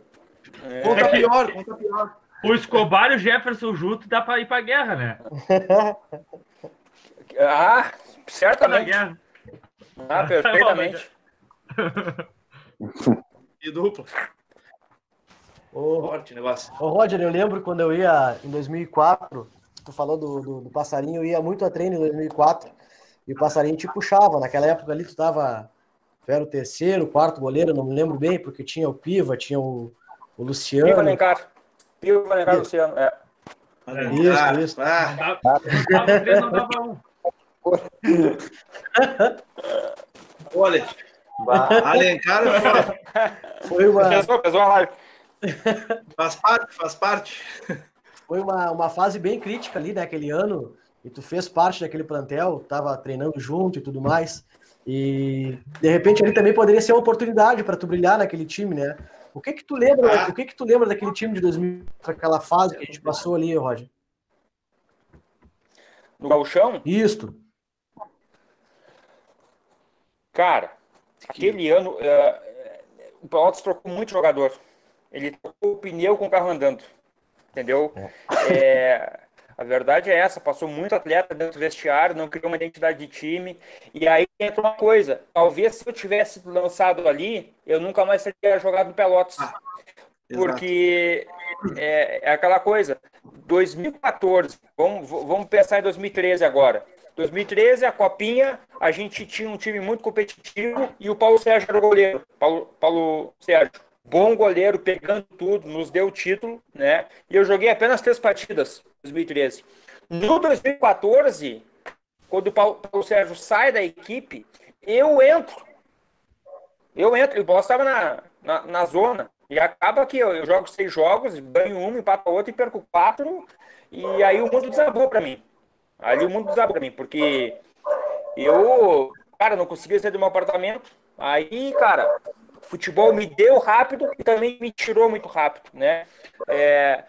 É. Conta pior, conta pior. O Escobar e o Jefferson junto dá pra ir pra guerra, né? ah, certamente. Guerra. Ah, perfeitamente. e dupla. Ô, Forte negócio. Ô, Roger, eu lembro quando eu ia em 2004, tu falou do, do, do, passarinho, eu ia muito a treino em 2004 e o passarinho te puxava. Naquela época ali tu tava, tu era o terceiro, quarto goleiro, não me lembro bem, porque tinha o Piva, tinha o, o Luciano. Piva Lencar. Piva Lencar, Luciano, é. Isso, isso. Ah, não dava um. Olha, Alencar foi uma. Pesou, pesou a live. Faz parte, faz parte. Foi uma, uma fase bem crítica ali naquele ano, e tu fez parte daquele plantel, tava treinando junto e tudo mais. E de repente ele também poderia ser uma oportunidade para tu brilhar naquele time, né? O que que tu lembra? Ah. O que que tu lembra daquele time de 2000, aquela fase que a gente passou ali, Roger? No Gauchão? Isto. Cara, aquele ano uh, o Pelotas trocou muito jogador. Ele trocou o pneu com o carro andando. Entendeu? É. é, a verdade é essa, passou muito atleta dentro do vestiário, não criou uma identidade de time. E aí entra uma coisa, talvez se eu tivesse lançado ali, eu nunca mais teria jogado no Pelotas. Ah, porque é, é, aquela coisa, 2014, vamos, vamos pensar em 2013 agora. 2013, a Copinha, a gente tinha um time muito competitivo e o Paulo Sérgio era o goleiro. Paulo, Paulo Sérgio bom goleiro, pegando tudo, nos deu o título, né? E eu joguei apenas três partidas em 2013. No 2014, quando o Paulo, Paulo Sérgio sai da equipe, eu entro. Eu entro, o Bola estava na, na, na, zona. E acaba que eu, eu jogo seis jogos, ganho um, empato outro e perco quatro. E aí o mundo desabou para mim. Ali o mundo desabou para mim, porque eu, cara, não conseguia sair do meu apartamento. Aí, cara, futebol me deu rápido e também me tirou muito rápido, né? É,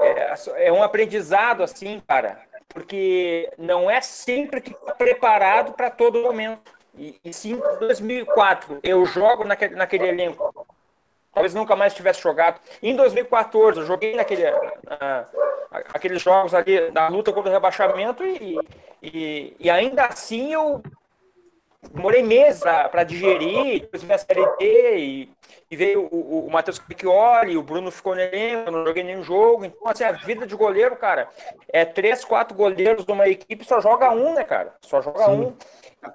é, é um aprendizado assim, cara, porque não é sempre que está preparado para todo momento. E, e sim, em 2004 eu jogo naquele, naquele elenco. Talvez nunca mais tivesse jogado. Em 2014 eu joguei naquele, uh, aqueles jogos ali da luta contra o rebaixamento e, e, e ainda assim eu demorei meses para digerir, depois veio a Série D e, e veio o, o Matheus Piccioli, o Bruno ficou no elenco, não joguei nenhum jogo. Então, assim, a vida de goleiro, cara, é três, quatro goleiros de uma equipe, só joga um, né, cara? Só joga Sim. um.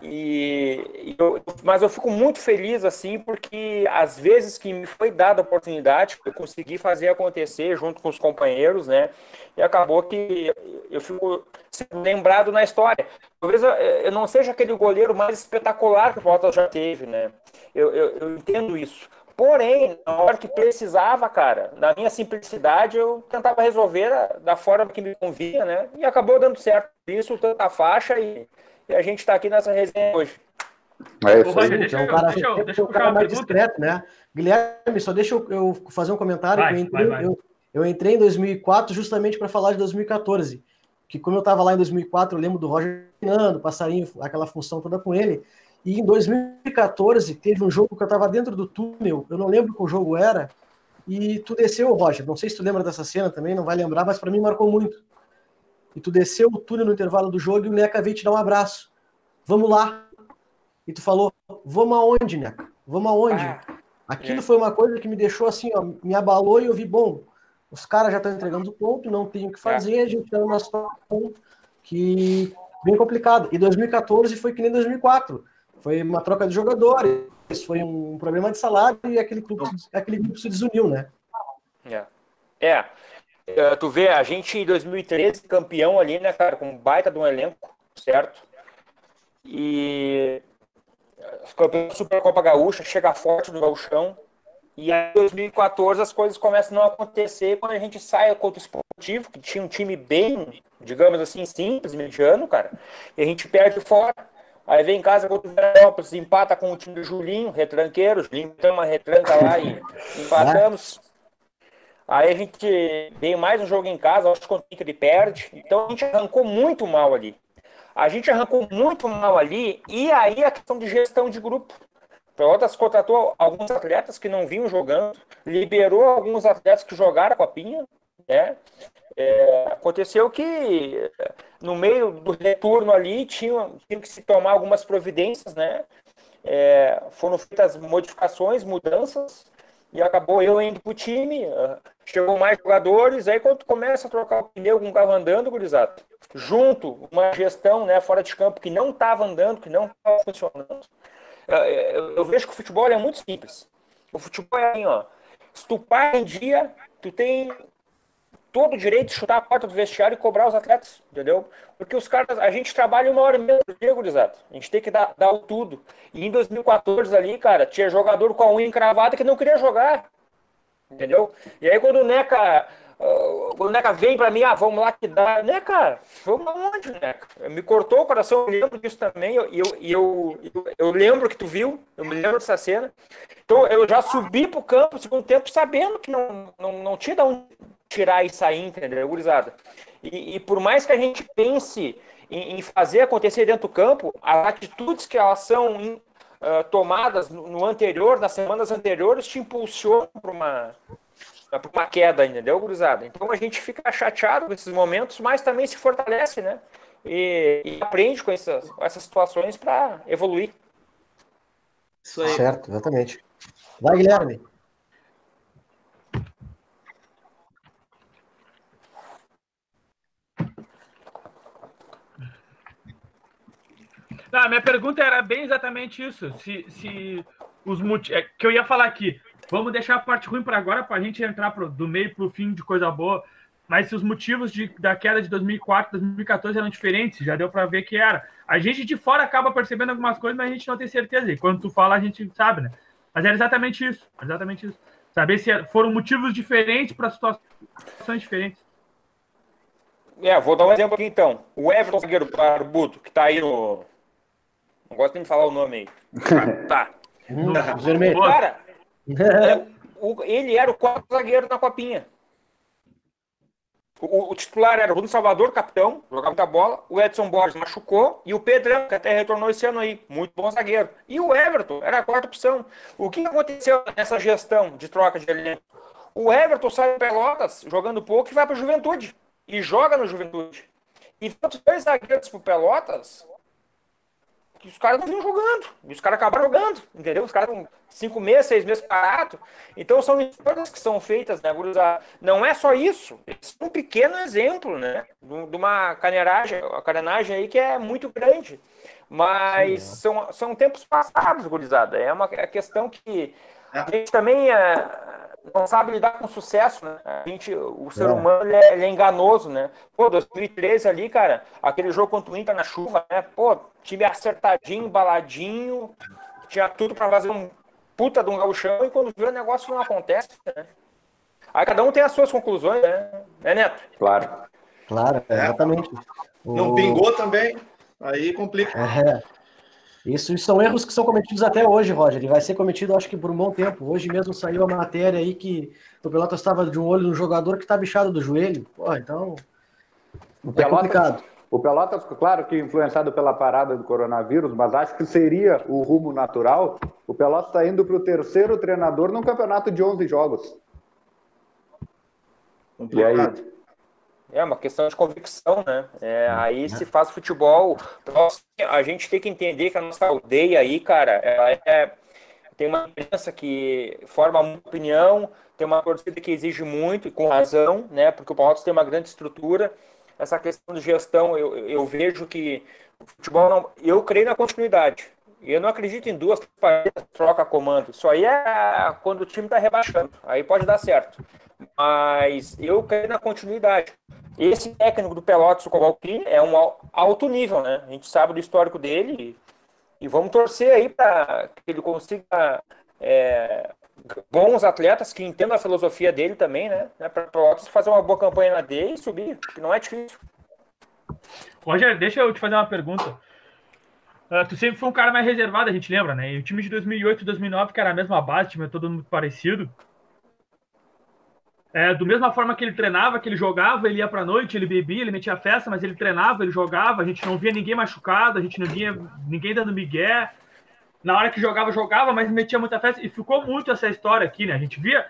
E eu, mas eu fico muito feliz assim porque às vezes que me foi dada a oportunidade, eu consegui fazer acontecer junto com os companheiros, né? E acabou que eu fico lembrado na história. Talvez eu, eu não seja aquele goleiro mais espetacular que o Bottas já teve, né? Eu, eu, eu entendo isso. Porém, na hora que precisava, cara, na minha simplicidade, eu tentava resolver da forma que me convinha, né? E acabou dando certo. Isso, tanta faixa e e a gente está aqui nessa resenha hoje. É isso aí. Deixa, um cara, deixa, eu, deixa eu um cara mais discreto, né? Guilherme, só deixa eu, eu fazer um comentário. Vai, eu, entrei, vai, vai. Eu, eu, entrei em 2004 justamente para falar de 2014. Que como eu estava lá em 2004, eu lembro do Roger Fernando, passarinho, aquela função toda com ele. E em 2014 teve um jogo que eu estava dentro do túnel, eu não lembro qual jogo era, e tu desceu, Roger. Não sei se tu lembra dessa cena também, não vai lembrar, mas para mim marcou muito e tu desceu o túnel no intervalo do jogo e o Neca veio te dar um abraço. Vamos lá. E tu falou, vamos aonde, Neca? Vamos aonde? Ah, Aquilo é. foi uma coisa que me deixou assim, ó, me abalou e eu vi, bom, os caras já estão entregando o ponto, não tem o que fazer, é. a gente está numa situação que bem complicada. E 2014 foi que nem 2004. Foi uma troca de jogadores, foi um problema de salário e aquele grupo, aquele grupo se desuniu, né? É. É, Uh, tu vê a gente em 2013 campeão ali, né, cara, com um baita de um elenco, certo? E campeão da Supercopa Gaúcha, chega forte do Gauchão. E aí, em 2014, as coisas começam a não acontecer quando a gente sai contra o Esportivo, que tinha um time bem, digamos assim, simples, mediano, cara. E a gente perde fora. Aí vem em casa contra o Veranópolis, empata com o time do Julinho, retranqueiro. Julinho uma retranca lá e empatamos. Aí a gente veio mais um jogo em casa, acho que o ele perde. Então a gente arrancou muito mal ali. A gente arrancou muito mal ali, e aí a questão de gestão de grupo. Pelotas contratou alguns atletas que não vinham jogando, liberou alguns atletas que jogaram a copinha, né? É, aconteceu que no meio do retorno ali tinha, tinha que se tomar algumas providências, né? É, foram feitas modificações, mudanças, e acabou eu indo pro time, ah, chegou mais jogadores, aí quando começa a trocar o pneu com o carro andando, gurizada, junto uma gestão né, fora de campo que não estava andando, que não estava funcionando, ah, eu, eu, vejo que o futebol é muito simples. O futebol é assim, ó, se tu para em dia, tu tem todo o direito de chutar a porta do vestiário e cobrar os atletas, entendeu? Porque os caras, a gente trabalha uma hora e meia por dia, gurizada. A gente tem que dar, dar o tudo. E em 2014 ali, cara, tinha jogador com a unha encravada que não queria jogar, entendeu? E aí quando o Neca, uh, quando o Neca vem pra mim, ah, vamos lá que dá. Neca, vamos aonde, Neca? Me cortou o coração, eu lembro disso também, eu, eu, eu, eu, lembro que tu viu, eu me lembro dessa cena. Então eu já subi pro campo segundo tempo sabendo que não, não, não tinha de onde tirar e sair, entendeu, gurizada? E, e por mais que a gente pense em, em, fazer acontecer dentro do campo, as atitudes que elas são uh, tomadas no, no, anterior, nas semanas anteriores, te impulsionam para uma, para uma queda, entendeu, gurizada? Então a gente fica chateado com esses momentos, mas também se fortalece, né? E, e aprende com essas, com essas situações para evoluir. Isso aí. Certo, exatamente. Vai, Guilherme. Não, minha pergunta era bem exatamente isso. Se, se os motivos. É, que eu ia falar aqui. Vamos deixar a parte ruim para agora, para a gente entrar pro, do meio para o fim de coisa boa. Mas se os motivos de, da queda de 2004, 2014 eram diferentes, já deu para ver que era. A gente de fora acaba percebendo algumas coisas, mas a gente não tem certeza. E quando tu fala, a gente sabe, né? Mas era exatamente isso. Exatamente isso. Saber se foram motivos diferentes para situações diferentes. É, vou dar um exemplo aqui então. O Everton Zagueiro Barbuto, que está aí no, não gosto nem de falar o nome aí. tá. Vermelho. Cara, é, ele era o quarto zagueiro na copinha. O, o, titular era o Bruno Salvador, capitão, jogava muita bola. O Edson Borges machucou. E o Pedrão, que até retornou esse ano aí, muito bom zagueiro. E o Everton era a quarta opção. O que aconteceu nessa gestão de troca de elenco? O Everton sai do Pelotas, jogando pouco, e vai para Juventude. E joga no Juventude. E tantos dois zagueiros pro Pelotas, que os caras não vinham jogando. E os caras acabaram jogando, entendeu? Os caras estão cinco meses, seis meses parados. Então são escolhas que são feitas, né, gurizada? Não é só isso. Esse é um pequeno exemplo, né? De uma caneiragem, a carenagem aí que é muito grande. Mas Sim, são, são tempos passados, gurizada. É uma é questão que a gente também é, não sabe lidar com sucesso, né? A gente, o ser é. humano ele é, ele é, enganoso, né? Pô, 2013 ali, cara, aquele jogo contra o Inter na chuva, né? Pô, time acertadinho, baladinho, tinha tudo para fazer um puta de um gauchão e quando vê o negócio não acontece, né? Aí cada um tem as suas conclusões, né? É, Neto? Claro. Claro, é. exatamente. Não o... pingou também, aí complica. É. Isso são erros que são cometidos até hoje, Roger. Ele vai ser cometido, acho que por um bom tempo. Hoje mesmo saiu a matéria aí que o Pelotas estava de um olho no jogador que está bichado do joelho. Pô, então. O é Pelotas, complicado. O Pelotas, claro que influenciado pela parada do coronavírus, mas acho que seria o rumo natural. O Pelotas está indo para o terceiro treinador num campeonato de 11 jogos. Complicado. E aí? É uma questão de convicção, né? É, aí se faz futebol. A gente tem que entender que a nossa aldeia aí, cara, ela é, tem uma imprensa que forma muita opinião, tem uma torcida que exige muito, e com razão, né? Porque o Palmeiras tem uma grande estrutura. Essa questão de gestão, eu, eu vejo que o futebol não. Eu creio na continuidade. Eu não acredito em duas troca comando. Isso aí é quando o time está rebaixando. Aí pode dar certo. Mas eu creio na continuidade. Esse técnico do Pelotas, o Covalcini, é um alto nível, né? A gente sabe do histórico dele e, vamos torcer aí para que ele consiga é, bons atletas que entendam a filosofia dele também, né? né para Pelotas fazer uma boa campanha na D e subir, que não é difícil. Roger, deixa eu te fazer uma pergunta. Uh, tu sempre foi um cara mais reservado, a gente lembra, né? E o time de 2008 e 2009, que era a mesma base, time todo muito parecido. É, do mesma forma que ele treinava, que ele jogava, ele ia pra noite, ele bebia, ele metia festa, mas ele treinava, ele jogava, a gente não via ninguém machucado, a gente não via ninguém dando migué. Na hora que jogava, jogava, mas metia muita festa. E ficou muito essa história aqui, né? A gente via,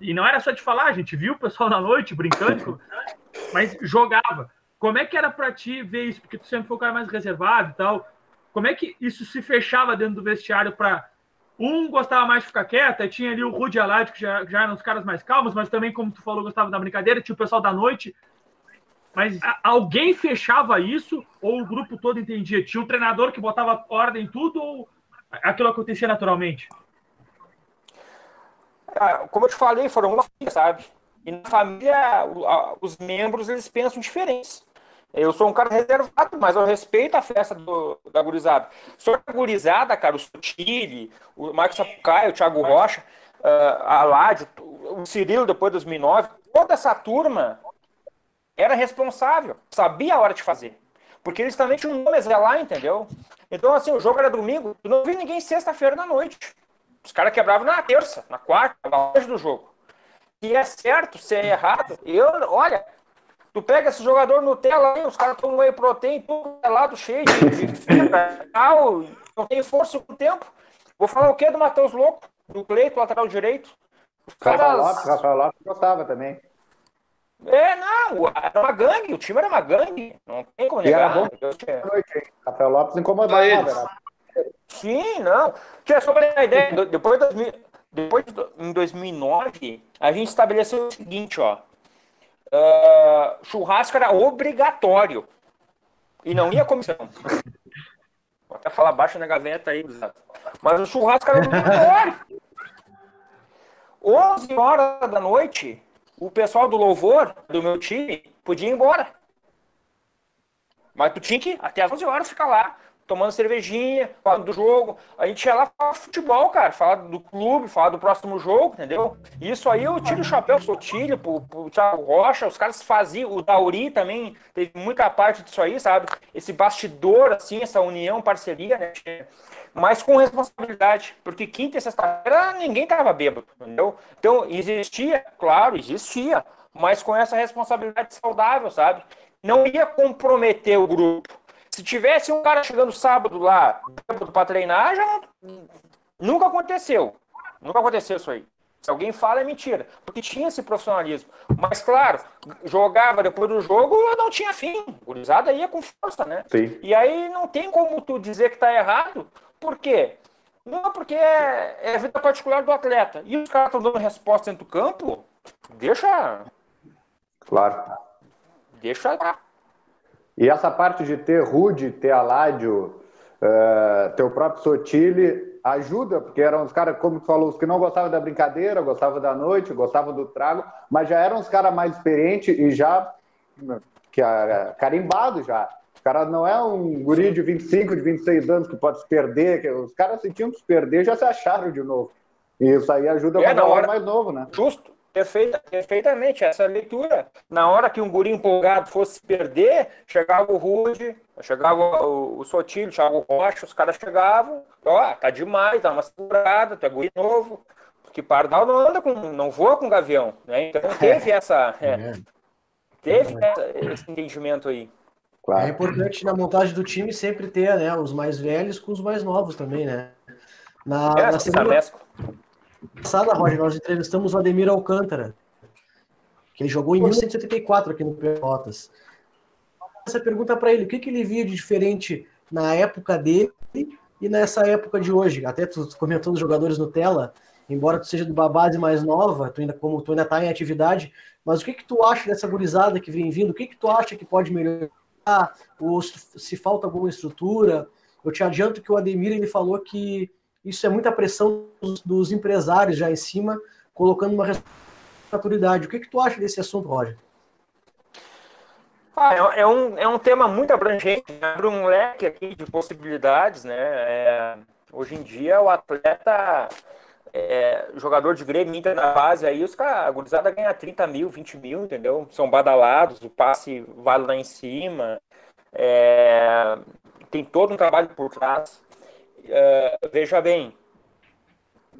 e não era só de falar, a gente viu o pessoal na noite brincando, mas jogava. Como é que era para ti ver isso? Porque tu sempre foi um cara mais reservado e tal. Como é que isso se fechava dentro do vestiário para um gostava mais de ficar quieto, aí tinha ali o Rudy Alad, que já, já eram os caras mais calmos, mas também, como tu falou, gostava da brincadeira, tinha o pessoal da noite. Mas a, alguém fechava isso ou o grupo todo entendia? Tinha um treinador que botava ordem em tudo ou aquilo acontecia naturalmente? Ah, como eu te falei, foram uma família, sabe? E na família, os membros, eles pensam diferentes. Eu sou um cara reservado, mas eu respeito a festa do, da gurizada. Só que a gurizada, cara, o Sotile, o Marcos Sapucaia, o Thiago Rocha, uh, a Ládio, o Cirilo depois de 2009, toda essa turma era responsável, sabia a hora de fazer. Porque eles também tinham um nome lá, entendeu? Então, assim, o jogo era domingo, não vi ninguém sexta-feira da noite. Os caras quebravam na terça, na quarta, longe do jogo. Se é certo, se é errado, eu, olha, Tu pega esse jogador Nutella aí, os caras tomam whey protein, tudo lado cheio de, tal, não tem força com o tempo. Vou falar o quê do Matheus Louco, do Cleito, lateral direito? Os caras... Rafael Lopes, Rafael Lopes gostava também. É, não, era uma gangue, o time era uma gangue, não tem como negar. E era bom tinha... noite, hein? Rafael Lopes incomodava, Sim, não. Tinha sobre a ideia, depois, de, depois em 2009, a gente estabeleceu o seguinte, ó, uh, churrasco era obrigatório. E não ia comissão. Vou até falar baixo na gaveta aí, mas o churrasco era obrigatório. 11 horas da noite, o pessoal do louvor do meu time podia ir embora. Mas tu tinha que, até as 11 horas, ficar lá tomando cervejinha, falando do jogo. A gente ia lá falar futebol, cara, falar do clube, falar do próximo jogo, entendeu? Isso aí eu tiro o chapéu Sotilho, pro, pro Thiago Rocha, os caras faziam, o Dauri também teve muita parte disso aí, sabe? Esse bastidor, assim, essa união, parceria, né? Mas com responsabilidade, porque quinta e sexta-feira ninguém tava bêbado, entendeu? Então existia, claro, existia, mas com essa responsabilidade saudável, sabe? Não ia comprometer o grupo se tivesse um cara chegando sábado lá para treinar, já nunca aconteceu. Nunca aconteceu isso aí. Se alguém fala, é mentira. Porque tinha esse profissionalismo. Mas, claro, jogava depois do jogo, não tinha fim. O gurizada ia com força, né? Sim. E aí não tem como tu dizer que tá errado. Por quê? Não, porque é, é a vida particular do atleta. E os caras estão dando resposta dentro do campo, deixa. Claro. Deixa lá. E essa parte de ter Rude, ter Aládio, uh, ter o próprio Sotile, ajuda, porque eram os caras, como tu falou, os que não gostavam da brincadeira, gostavam da noite, gostavam do trago, mas já eram os caras mais experientes e já que, uh, carimbados já. O cara não é um guri de 25, de 26 anos que pode se perder, que os caras se tinham que se perder já se acharam de novo. E isso aí ajuda É, a na hora- mais novo, né? Justo. Perfeita, perfeitamente, essa leitura. Na hora que um guri empolgado fosse perder, chegava o Rude, chegava o, o Sotilho, chegava o Rocha, os caras chegavam, ó, tá demais, dá uma segurada, tu é guri novo. Porque Pardal não anda com, não voa com gavião, né? Então teve essa, é, teve essa- esse entendimento aí. É Claro. importante na montagem do time sempre ter né, os mais velhos com os mais novos também, né? Na, na Essa, semana mescla. Passada, Roger, nós entrevistamos o Ademir Alcântara, que ele jogou em 1974 aqui no Pelotas. Essa pergunta para ele, o que, que ele via de diferente na época dele e nessa época de hoje? Até tu comentou os jogadores Nutella, embora tu seja de uma base mais nova, tu ainda, como tu ainda está em atividade, mas o que, que tu acha dessa gurizada que vem vindo? O que, que tu acha que pode melhorar? Ou se falta alguma estrutura? Eu te adianto que o Ademir ele falou que isso é muita pressão dos, dos empresários já em cima, colocando uma responsabilidade. O que, que tu acha desse assunto, Roger? Ah, é, é um, é um tema muito abrangente, abre um leque aqui de possibilidades, né? É, hoje em dia o atleta, é, jogador de Grêmio Inter na base, aí os caras, a gurizada ganha 30 mil, 20 mil, entendeu? São badalados, o passe vale lá em cima, é, tem todo um trabalho por trás. É, veja bem,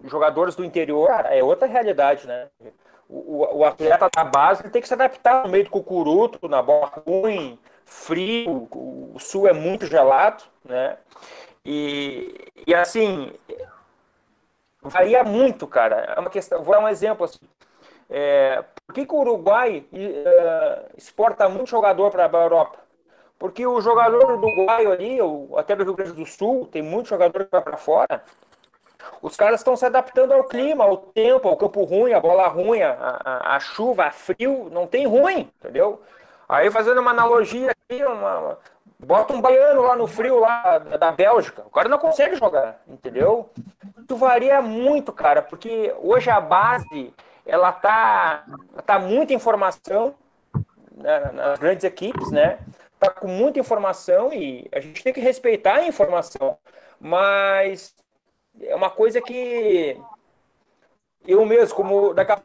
jogadores do interior é outra realidade, né? O, o atleta da base tem que se adaptar no meio do cucuruto, na bola ruim, frio, o sul é muito gelado, né? E, e assim, varia muito, cara. É uma questão, vou dar um exemplo assim. É, por que, que o Uruguai é, exporta muito jogador para a Europa? Porque o jogador uruguaio ali, ou até do Rio Grande do Sul, tem muito jogador que vai para fora. Os caras estão se adaptando ao clima, ao tempo, ao campo ruim, a bola ruim, a, a, a chuva, a frio, não tem ruim, entendeu? Aí fazendo uma analogia aqui, uma, uma- bota um baiano lá no frio lá da Bélgica, o cara não consegue jogar, entendeu? Isso varia muito, cara, porque hoje a base ela tá, tá muita informação né, nas grandes equipes, né? Tá com muita informação e a gente tem que respeitar a informação, mas é uma coisa que eu mesmo, como daqui a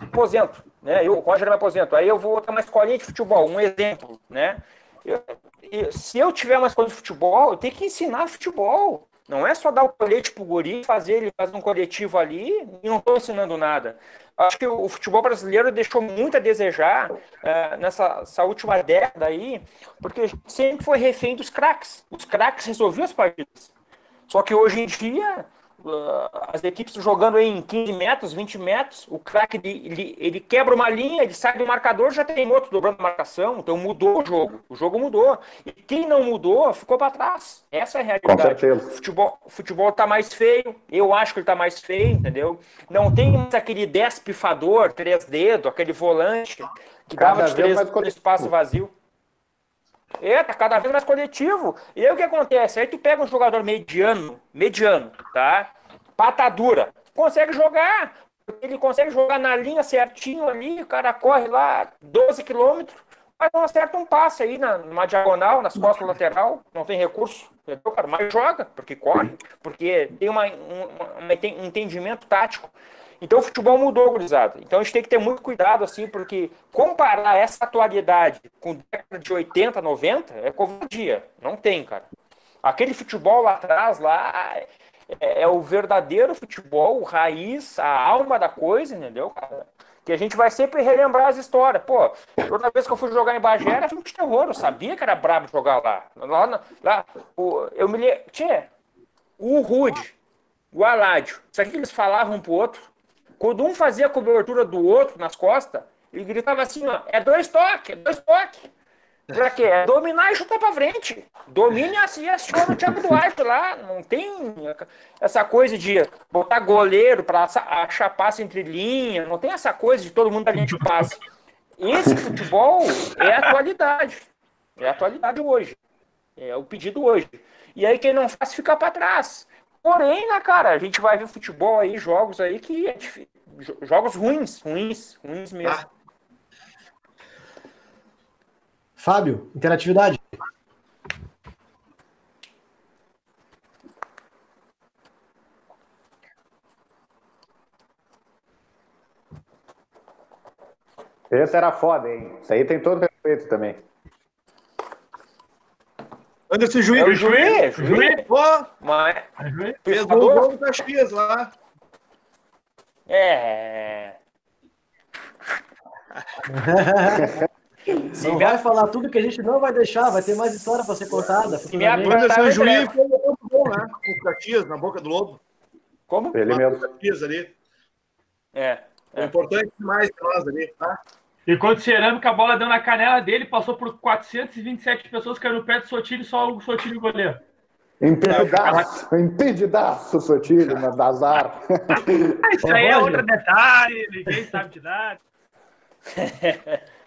aposento, né? Eu, o Roger me aposento, aí eu vou ter uma escolinha de futebol, um exemplo, né? Eu- e se eu tiver uma escola de futebol, eu tenho que ensinar futebol. Não é só dar o colete pro guri, fazer ele fazer um coletivo ali e não estou ensinando nada. Acho que o futebol brasileiro deixou muito a desejar eh, nessa essa última década aí, porque sempre foi refém dos craques. Os craques resolviam as partidas. Só que hoje em dia, as equipes jogando em 15 metros, 20 metros, o craque ele, ele, quebra uma linha, ele sai do marcador, já tem outro dobrando marcação, então mudou o jogo. O jogo mudou. E quem não mudou ficou para trás. Essa é a realidade. certeza. O futebol, o futebol tá mais feio, eu acho que ele tá mais feio, entendeu? Não tem mais aquele 10 pifador, três dedos, aquele volante que Cada dava de três mais espaço vazio. É, tá cada vez mais coletivo. E aí o que acontece? Aí tu pega um jogador mediano, mediano, tá? Pata dura, consegue jogar. Ele consegue jogar na linha certinho ali, o cara corre lá 12 quilômetros, mas não acerta um passe aí na, numa diagonal, nas costas lateral, não tem recurso, entendeu, cara? Mas joga, porque corre, porque tem uma, um, um entendimento tático. Então o futebol mudou, gurizada. Então a gente tem que ter muito cuidado, assim, porque comparar essa atualidade com década de 80, 90 é covardia. Não tem, cara. Aquele futebol lá atrás, lá, é, é o verdadeiro futebol, o raiz, a alma da coisa, entendeu, cara? Que a gente vai sempre relembrar as histórias. Pô, toda vez que eu fui jogar em Bagé era filme de terror. Eu sabia que era brabo jogar lá. Lá, lá o- eu me lembro. Tinha o Rude, o Aládio. Sabe o que eles falavam um pro outro? Quando um fazia a cobertura do outro nas costas, ele gritava assim, ó, é dois toques, é dois toques. Pra quê? É dominar e chutar pra frente. Domine e aciona o Thiago Duarte lá. Não tem essa coisa de botar goleiro pra achar passe entre linhas. Não tem essa coisa de todo mundo da linha de passe. Esse futebol é a atualidade. É a atualidade hoje. É o pedido hoje. E aí quem não faz fica para trás. Porém, né, cara, a gente vai ver futebol aí, jogos aí que é jogos ruins, ruins, ruins mesmo. Ah. Fábio, interatividade. Esse era foda, hein? Isso aí tem todo respeito também. Anderson Juiz. É o Juiz. Juiz. Pô, mas... Fez o gol do Caxias lá. É. Não vai falar tudo que a gente não vai deixar, vai ter mais história para ser contada. O Anderson Juiz foi muito bom, né? Com o Caxias na boca do lobo. Como? Ele mesmo. Caxias ali. É. É, importante demais para nós ali, tá? E quando o Cerâmica, a bola deu na canela dele, passou por 427 pessoas, caiu no pé do Sotilho, só o Sotilho goleiro. Impedidaço, impedidaço, Sotilho, mas azar. Isso aí é outro detalhe, ninguém sabe de nada.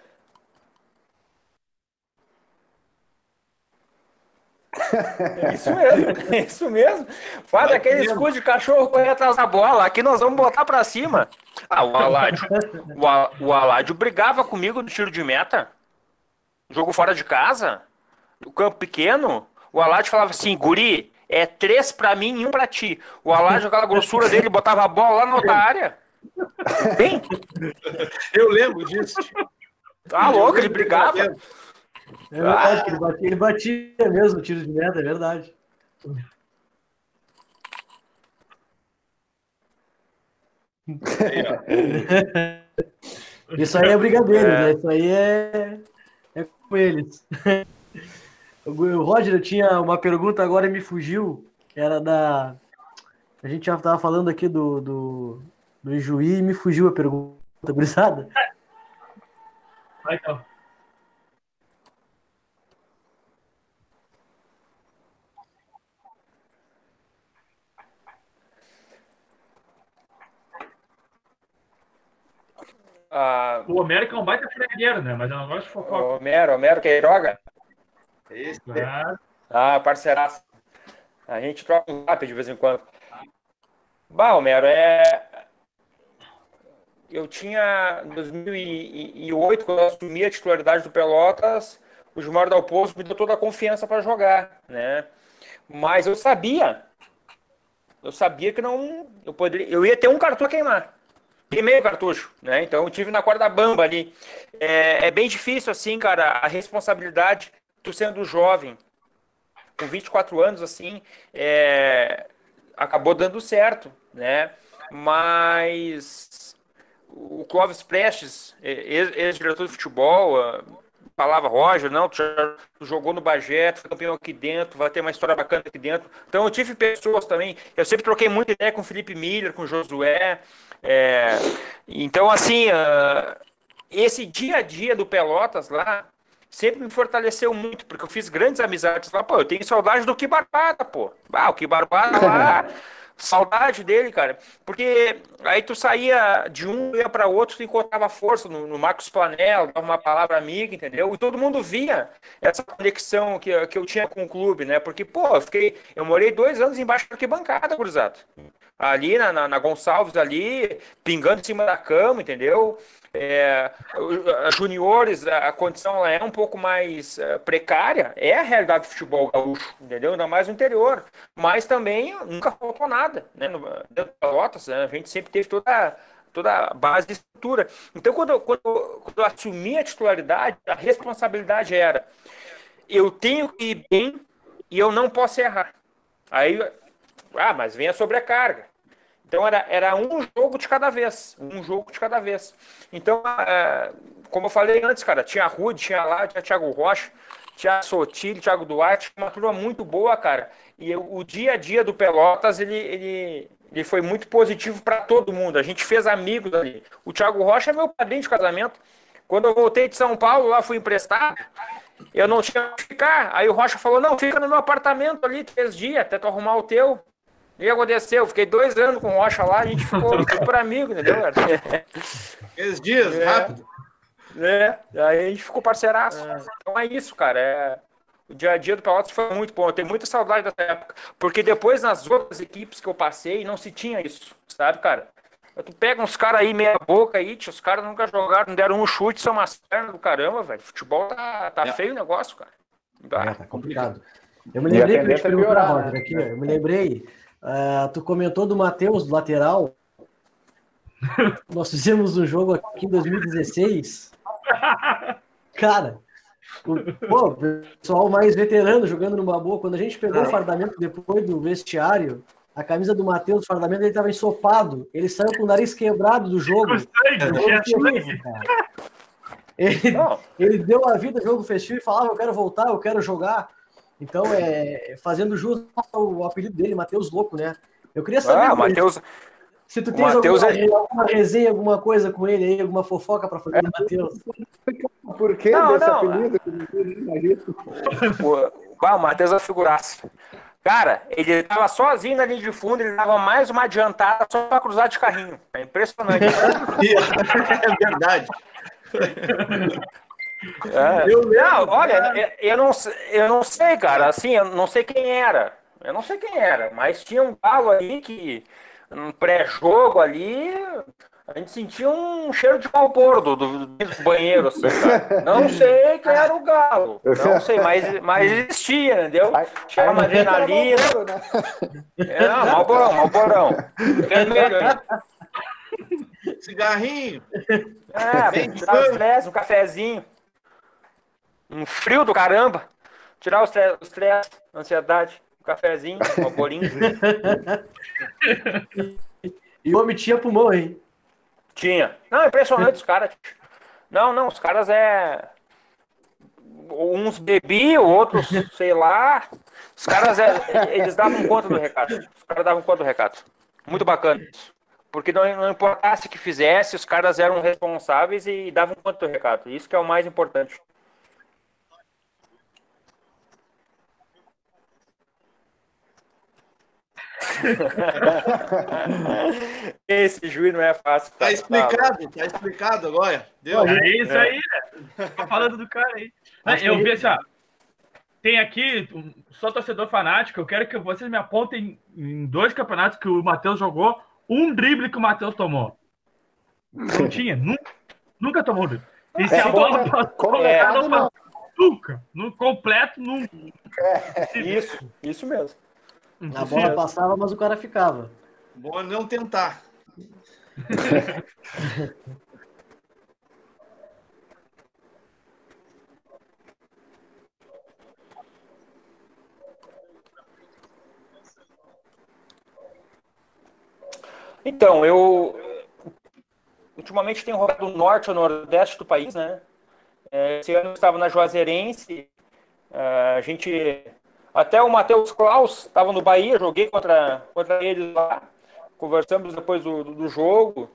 É isso mesmo, é isso mesmo. Faz aquele escudo de cachorro correr atrás da bola. Aqui nós vamos botar pra cima. Ah, o Aládio. O, o Aládio brigava comigo no tiro de meta. Jogo fora de casa. O campo pequeno. O Aládio falava assim: Guri, é três pra mim e um pra ti. O Aládio, aquela grossura dele, botava a bola lá na outra área. Bem? Eu lembro disso. Tá louco, ele brigava. É verdade, ele, batia, ele batia mesmo o tiro de meta, é verdade. Isso aí é brigadeiro, é. né? Isso aí é, é com eles. O Roger, eu tinha uma pergunta agora e me fugiu. Era da. A gente já estava falando aqui do, do, do Ijuí e me fugiu a pergunta, gurizada. Vai, então. Ah, o Homero que é um baita fregueiro, né? Mas eu não gosto de fofoca. Homero, Homero Queiroga? Esse. Ah, parceiraço. A gente troca um zap de vez em quando. Bah, Homero, é. Eu tinha. Em 2008, quando eu assumi a titularidade do Pelotas, o Gilmar Dalpozo me deu toda a confiança para jogar, né? Mas eu sabia. Eu sabia que não. Eu, poderia, eu ia ter um cartão a queimar e meio cartucho, né? Então eu tive na corda bamba ali. É, é, bem difícil, assim, cara, a responsabilidade, tu sendo jovem, com 24 anos, assim, é, acabou dando certo, né? Mas o Clóvis Prestes, ex-diretor de futebol, falava, Roger, não, tu, jogou no Bagé, foi campeão aqui dentro, vai ter uma história bacana aqui dentro. Então eu tive pessoas também, eu sempre troquei muita ideia com o Felipe Miller, com o Josué. É, então, assim, uh, esse dia a dia do Pelotas lá sempre me fortaleceu muito, porque eu fiz grandes amizades lá. Pô, eu tenho saudade do Que Barbada, pô. Ah, o Que Barbada lá. Saudade dele, cara. Porque aí tu saía de um, ia para outro, tu encontrava força no, no Marcos Planel, dava uma palavra amiga, entendeu? E todo mundo via essa conexão que, que eu tinha com o clube, né? Porque, pô, eu fiquei. Eu morei dois anos embaixo da arquibancada, cruzado. Ali na, na, na Gonçalves, ali, pingando em cima da cama, entendeu? É, juniores, a condição é um pouco mais uh, precária, é a realidade do futebol gaúcho, entendeu? Ainda mais no interior. Mas também nunca faltou nada, né? Dentro da Lotas, né? a gente sempre teve toda, toda a base de estrutura. Então, quando, quando, quando eu assumi a titularidade, a responsabilidade era: eu tenho que ir bem e eu não posso errar. Aí, ah, mas vem a sobrecarga. Então era, era um jogo de cada vez, um jogo de cada vez. Então, é, como eu falei antes, cara, tinha Rude, tinha lá, tinha Thiago Rocha, Thiago Sotile, Thiago Duarte, uma turma muito boa, cara. E o dia a dia do Pelotas, ele, ele, ele foi muito positivo para todo mundo. A gente fez amigos ali. O Thiago Rocha é meu padrinho de casamento. Quando eu voltei de São Paulo, lá fui emprestado, eu não tinha onde ficar. Aí o Rocha falou: não, fica no meu apartamento ali três dias, até tu arrumar o teu. E aconteceu, fiquei dois anos com o Rocha lá, a gente ficou super amigo, entendeu, cara? Três dias, é, rápido. É, aí a gente ficou parceiraço. É. Então é isso, cara. É, o dia a dia do Pelotas foi muito bom. Eu tenho muita saudade dessa época. Porque depois, nas outras equipes que eu passei, não se tinha isso, sabe, cara? Tu pega uns caras aí, meia boca aí, tio, os caras nunca jogaram, não deram um chute, são umas pernas do caramba, velho. Futebol tá, tá é. feio o negócio, cara. É, tá complicado. Eu me lembrei que eu te perguntar, Roger, aqui, eu me lembrei. Uh, tu comentou do Matheus, do lateral. Nós fizemos um jogo aqui em 2016. Cara, o pô, pessoal mais veterano jogando numa boa. Quando a gente pegou o fardamento depois do vestiário, a camisa do Matheus, o fardamento, ele estava ensopado. Ele saiu com o nariz quebrado do jogo. Ele, ele deu a vida no jogo festivo e falava: Eu quero voltar, eu quero jogar. Então, é, fazendo jus ao apelido dele, Matheus Louco, né? Eu queria saber. Ah, Matheus. Se tu tens alguma, é... alguma, resenha, alguma coisa com ele aí, alguma fofoca para fazer, é. Matheus. Por que não, desse não, apelido? O, o Matheus é figuraça. Cara, ele tava sozinho na linha de fundo, ele dava mais uma adiantada só para cruzar de carrinho. É impressionante. é verdade. É. Eu não, olha, eu não, eu não sei, cara. Assim, eu não sei quem era. Eu não sei quem era, mas tinha um galo aí que, um pré-jogo ali, a gente sentia um cheiro de pau do, do, do banheiro, assim, cara. Não sei quem era o galo. Não sei, mas, mas existia, entendeu? Tinha uma adrenalina. É, não, malborão, malborão. Vermelho aí. Cigarrinho. É, um cafezinho. Um frio do caramba. Tirar os três, ansiedade, um cafezinho, um bolinho. e o homem tinha pulmão, hein? Tinha. Não, impressionante os caras. Não, não, os caras é. Uns bebiam, outros, sei lá. Os caras é... eles davam conta do recado. Os caras davam conta do recado. Muito bacana isso. Porque não, não importasse o que fizesse, os caras eram responsáveis e davam conta do recado. Isso que é o mais importante. Esse juiz não é fácil. Tá, tá explicado, tá explicado agora. Deu. É isso aí, né? Tá falando do cara aí. eu vi assim, ó, tem aqui, só torcedor fanático, eu quero que vocês me apontem em dois campeonatos que o Matheus jogou, um drible que o Matheus tomou. Não tinha, nunca, nunca tomou drible. E se é, a bola passou, é, não, nunca. No completo, nunca. É, isso, isso mesmo. A bola passava, mas o cara ficava. Bom não tentar. Então, eu ultimamente tenho rodado o norte ou nordeste do país, né? É, esse ano eu estava na Juazeirense, é, a gente até o Matheus Klaus estava no Bahia, joguei contra, contra eles lá. Conversamos depois do, do, jogo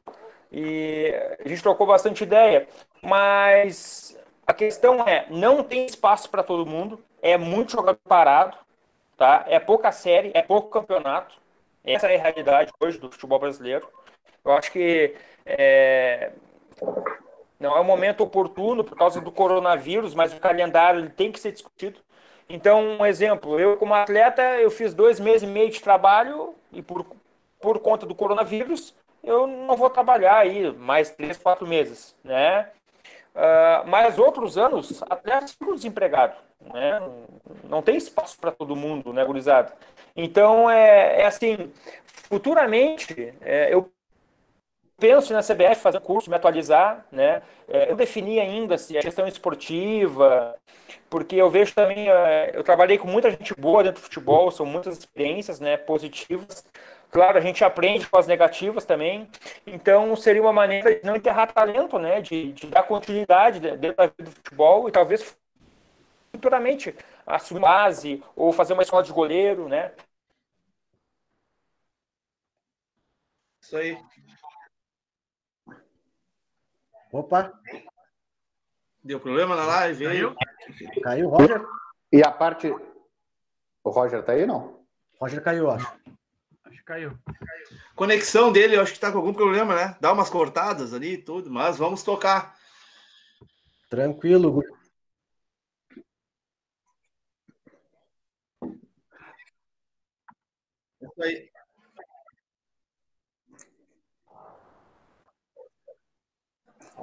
e a gente trocou bastante ideia. Mas a questão é, não tem espaço para todo mundo, é muito jogador parado, tá? É pouca série, é pouco campeonato. Essa é a realidade hoje do futebol brasileiro. Eu acho que é, não é o momento oportuno por causa do coronavírus, mas o calendário ele tem que ser discutido. Então, um exemplo, eu como atleta, eu fiz dois meses e meio de trabalho e por, por conta do coronavírus, eu não vou trabalhar aí mais três, quatro meses, né? Uh, mas outros anos, atletas ficam desempregados, né? Não tem espaço para todo mundo, né, gurizada? Então, é, é assim, futuramente, é, eu penso na CBF fazer curso, me atualizar, né? É, eu defini ainda se a questão esportiva, porque eu vejo também, é, eu trabalhei com muita gente boa dentro do futebol, são muitas experiências, né, positivas. Claro, a gente aprende com as negativas também. Então, seria uma maneira de não enterrar talento, né, de, de dar continuidade dentro da vida do futebol e talvez futuramente assumir base ou fazer uma escola de goleiro, né? Isso aí. Opa, Deu problema na live? Caiu? aí? caiu, Roger? E a parte. O Roger tá aí, não? Roger caiu, acho. Acho que caiu. Conexão dele, eu acho que tá com algum problema, né? Dá umas cortadas ali e tudo, mas vamos tocar. Tranquilo. Isso aí.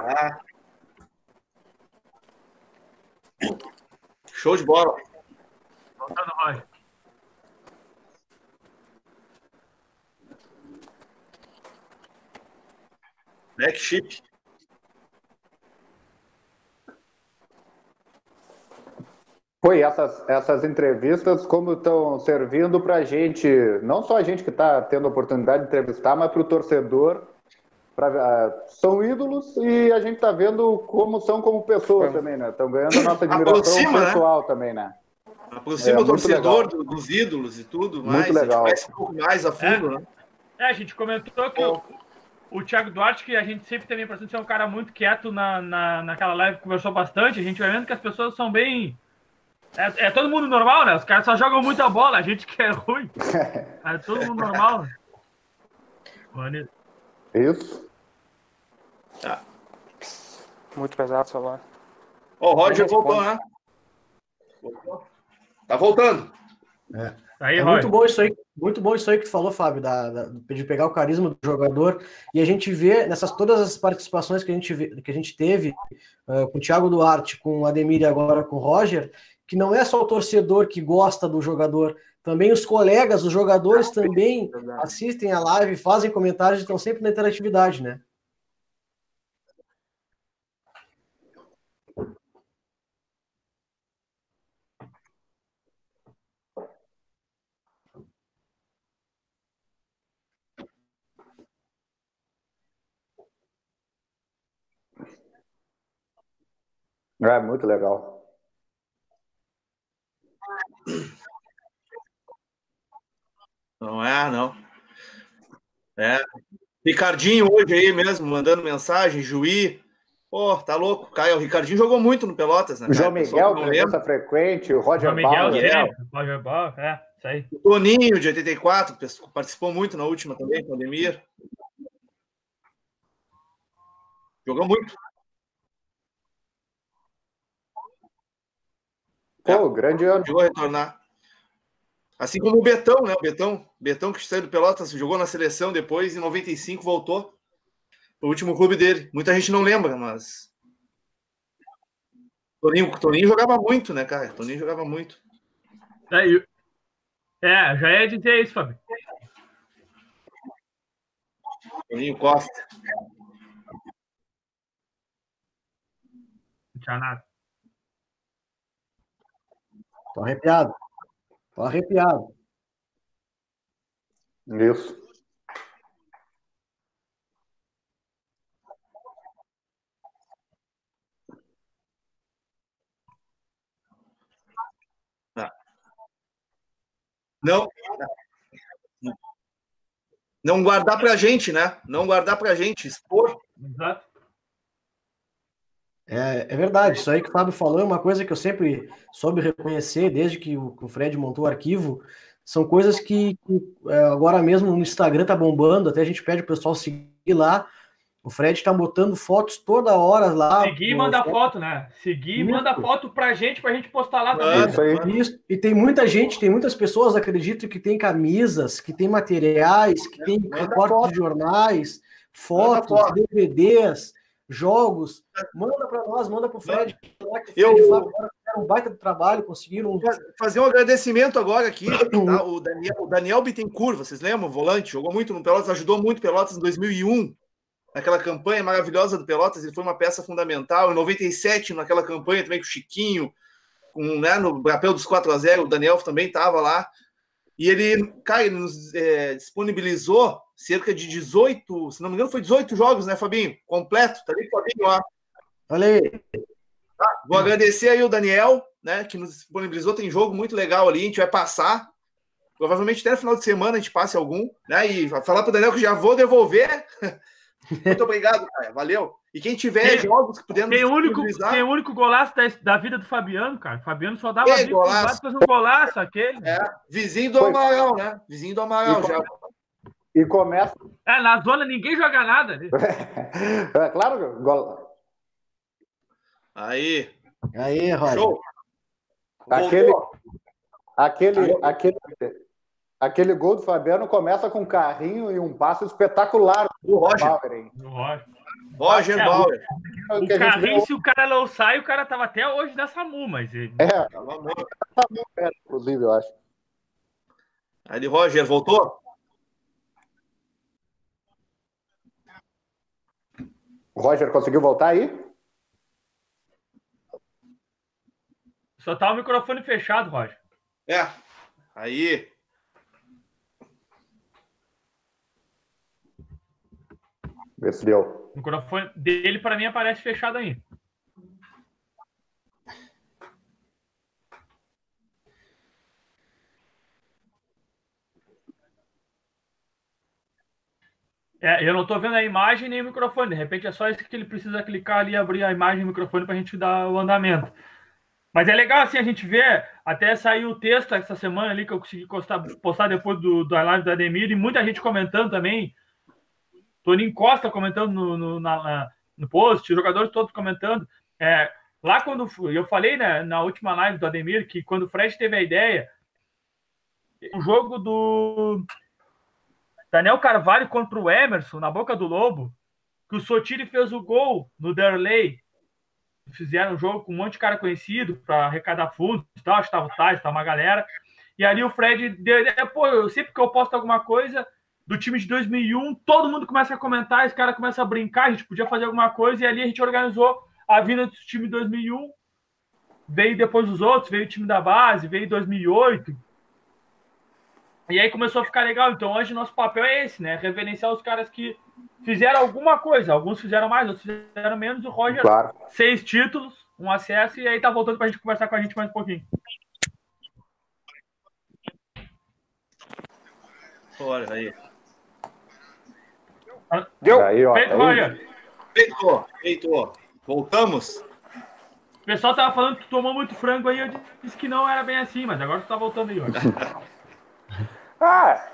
Ah. Show de bola. Voltando, Roger. Back chip. Foi essas, essas entrevistas, como estão servindo para a gente, não só a gente que está tendo a oportunidade de entrevistar, mas para o torcedor. Pra, ah, são ídolos e a gente está vendo como são como pessoas também, né? Estão ganhando a nossa admiração Aproxima, né? pessoal também, né? Aproxima É, o muito torcedor legal. do- dos ídolos e tudo Muito mais. legal. A gente conhece um pouco mais a fundo, né? É, a gente comentou que o, o Thiago Duarte, que a gente sempre teve a impressão de ser um cara muito quieto na, na, naquela live, conversou bastante. A gente vai vendo que as pessoas são bem. É, é todo mundo normal, né? Os caras só jogam muita bola, a gente que é ruim. É todo mundo normal. né? Isso. Muito pesado o celular. Ó, o Roger voltou, né? Voltou. Tá voltando. Aí, É muito bom isso aí, muito bom isso aí que tu falou, Fábio, da, da- de pegar o carisma do jogador. E a gente vê nessas todas as participações que a gente, vê- que a gente teve eh, com o Thiago Duarte, com o Ademir e agora com o Roger, que não é só o torcedor que gosta do jogador, também os colegas, os jogadores também assistem a live, fazem comentários e estão sempre na interatividade, né? É muito legal. Não é, não. É. Ricardinho hoje aí mesmo, mandando mensagem, Juí. Pô, tá louco. Caio, o Ricardinho jogou muito no Pelotas, né? O João Miguel, presença frequente, o Roger João Miguel, Bauer. sempre. Roger Bauer, é, isso aí. O Toninho, de 84, que participou muito na última também, com o Ademir. Jogou muito. Pô, grande ano. A retornar. Assim como o Betão, né? O Betão, Betão que saiu do Pelotas, jogou na seleção depois, em 95 voltou pro último clube dele. Muita gente não lembra, mas. Toninho, Toninho jogava muito, né, cara? Toninho jogava muito. É, é, já ia dizer isso, Fábio. Toninho Costa. Não tinha nada. Tô arrepiado. Tô arrepiado. Isso. Não. Não guardar pra gente, né? Não guardar pra gente, expor. Exato. É, é verdade, isso aí que o Fábio falou é uma coisa que eu sempre soube reconhecer desde que o, que o Fred montou o arquivo. São coisas que, que, é, agora mesmo no Instagram tá bombando, até a gente pede o pessoal seguir lá. O Fred tá botando fotos toda hora lá. Seguir e mandar foto, né? Seguir e manda foto pra gente, pra gente postar lá também. Isso aí. Isso. E tem muita gente, tem muitas pessoas, acredito, que tem camisas, que tem materiais, que tem Manda recortes de jornais, fotos, foto. DVDs, jogos. Manda para nós, manda para o Fred. lá que o Eu- Fred e fizeram um baita do trabalho, conseguiram. Fazer um agradecimento agora aqui. tá? O, Daniel, o Daniel Bittencourt, vocês lembram? Volante, jogou muito no Pelotas, ajudou muito Pelotas em 2001. Naquela campanha maravilhosa do Pelotas, ele foi uma peça fundamental. Em 97, naquela campanha também com o Chiquinho, com, né, no papel dos 4 a 0 o Daniel também estava lá. E ele, cara, ele nos é, disponibilizou cerca de 18, se não me engano, foi 18 jogos, né, Fabinho? Completo, tá ali, Fabinho, ó. Olha aí, Vou agradecer aí o Daniel, né, que nos disponibilizou. Tem jogo muito legal ali, a gente vai passar. Provavelmente até no final de semana a gente passe algum, né? E falar para o Daniel que já vou devolver. muito obrigado, cara. Valeu. E quem tiver tem, jogos que pudermos tem único Tem o único golaço da, da, vida do Fabiano, cara. O Fabiano só dava Ei, golaço. fazer um golaço aquele. É, vizinho do Amaral, né? Vizinho do Amaral e já. E começa. É, na zona ninguém joga nada. Né? é claro, gol... Aí. Aí, Roger. Show. Aquele, aquele, aquele, aquele gol do Fabiano começa com um carrinho e um passo espetacular do Roger. Bauer, do Roger. Roger é, Bauer. O, o carrinho, se o cara não sai, o cara tava até hoje nessa SAMU, mas. Ele... É, tava muito. Inclusive, eu acho. Aí, Roger, voltou? O Roger conseguiu voltar aí? Só tá o microfone fechado, Roger. É. Aí. Vê se deu. O microfone dele, para mim, aparece fechado aí. É, eu não estou vendo a imagem nem o microfone. De repente é só isso que ele precisa clicar ali e abrir a imagem e o microfone para a gente dar o andamento. Mas é legal assim a gente ver, até saiu o texto essa semana ali que eu consegui postar, postar depois do, da live do Ademir e muita gente comentando também. Toninho Costa comentando no, no, na, no post, os jogadores todos comentando. É, lá quando eu falei né, na última live do Ademir que quando o Fred teve a ideia, o jogo do Daniel Carvalho contra o Emerson na boca do Lobo, que o Sotiri fez o gol no Derley fizeram um jogo com um monte de cara conhecido para arrecadar fundos e tal, estava o Tais, estava uma galera. E ali o Fred deu pô, eu, sempre que eu posto alguma coisa do time de 2001, todo mundo começa a comentar, esse cara começa a brincar, a gente podia fazer alguma coisa, e ali a gente organizou a vinda do time de 2001, veio depois os outros, veio o time da base, veio 2008, e aí começou a ficar legal. Então hoje nosso papel é esse, né? Reverenciar os caras que fizeram alguma coisa. Alguns fizeram mais, outros fizeram menos. O Roger, claro. seis títulos, um acesso, e aí tá voltando pra gente conversar com a gente mais um pouquinho. Olha aí. Deu? Aí, ó, Feito. Feito, feito. Voltamos? O pessoal tava falando que tu tomou muito frango aí, eu disse que não era bem assim, mas agora tu tá voltando aí, ó. Ah,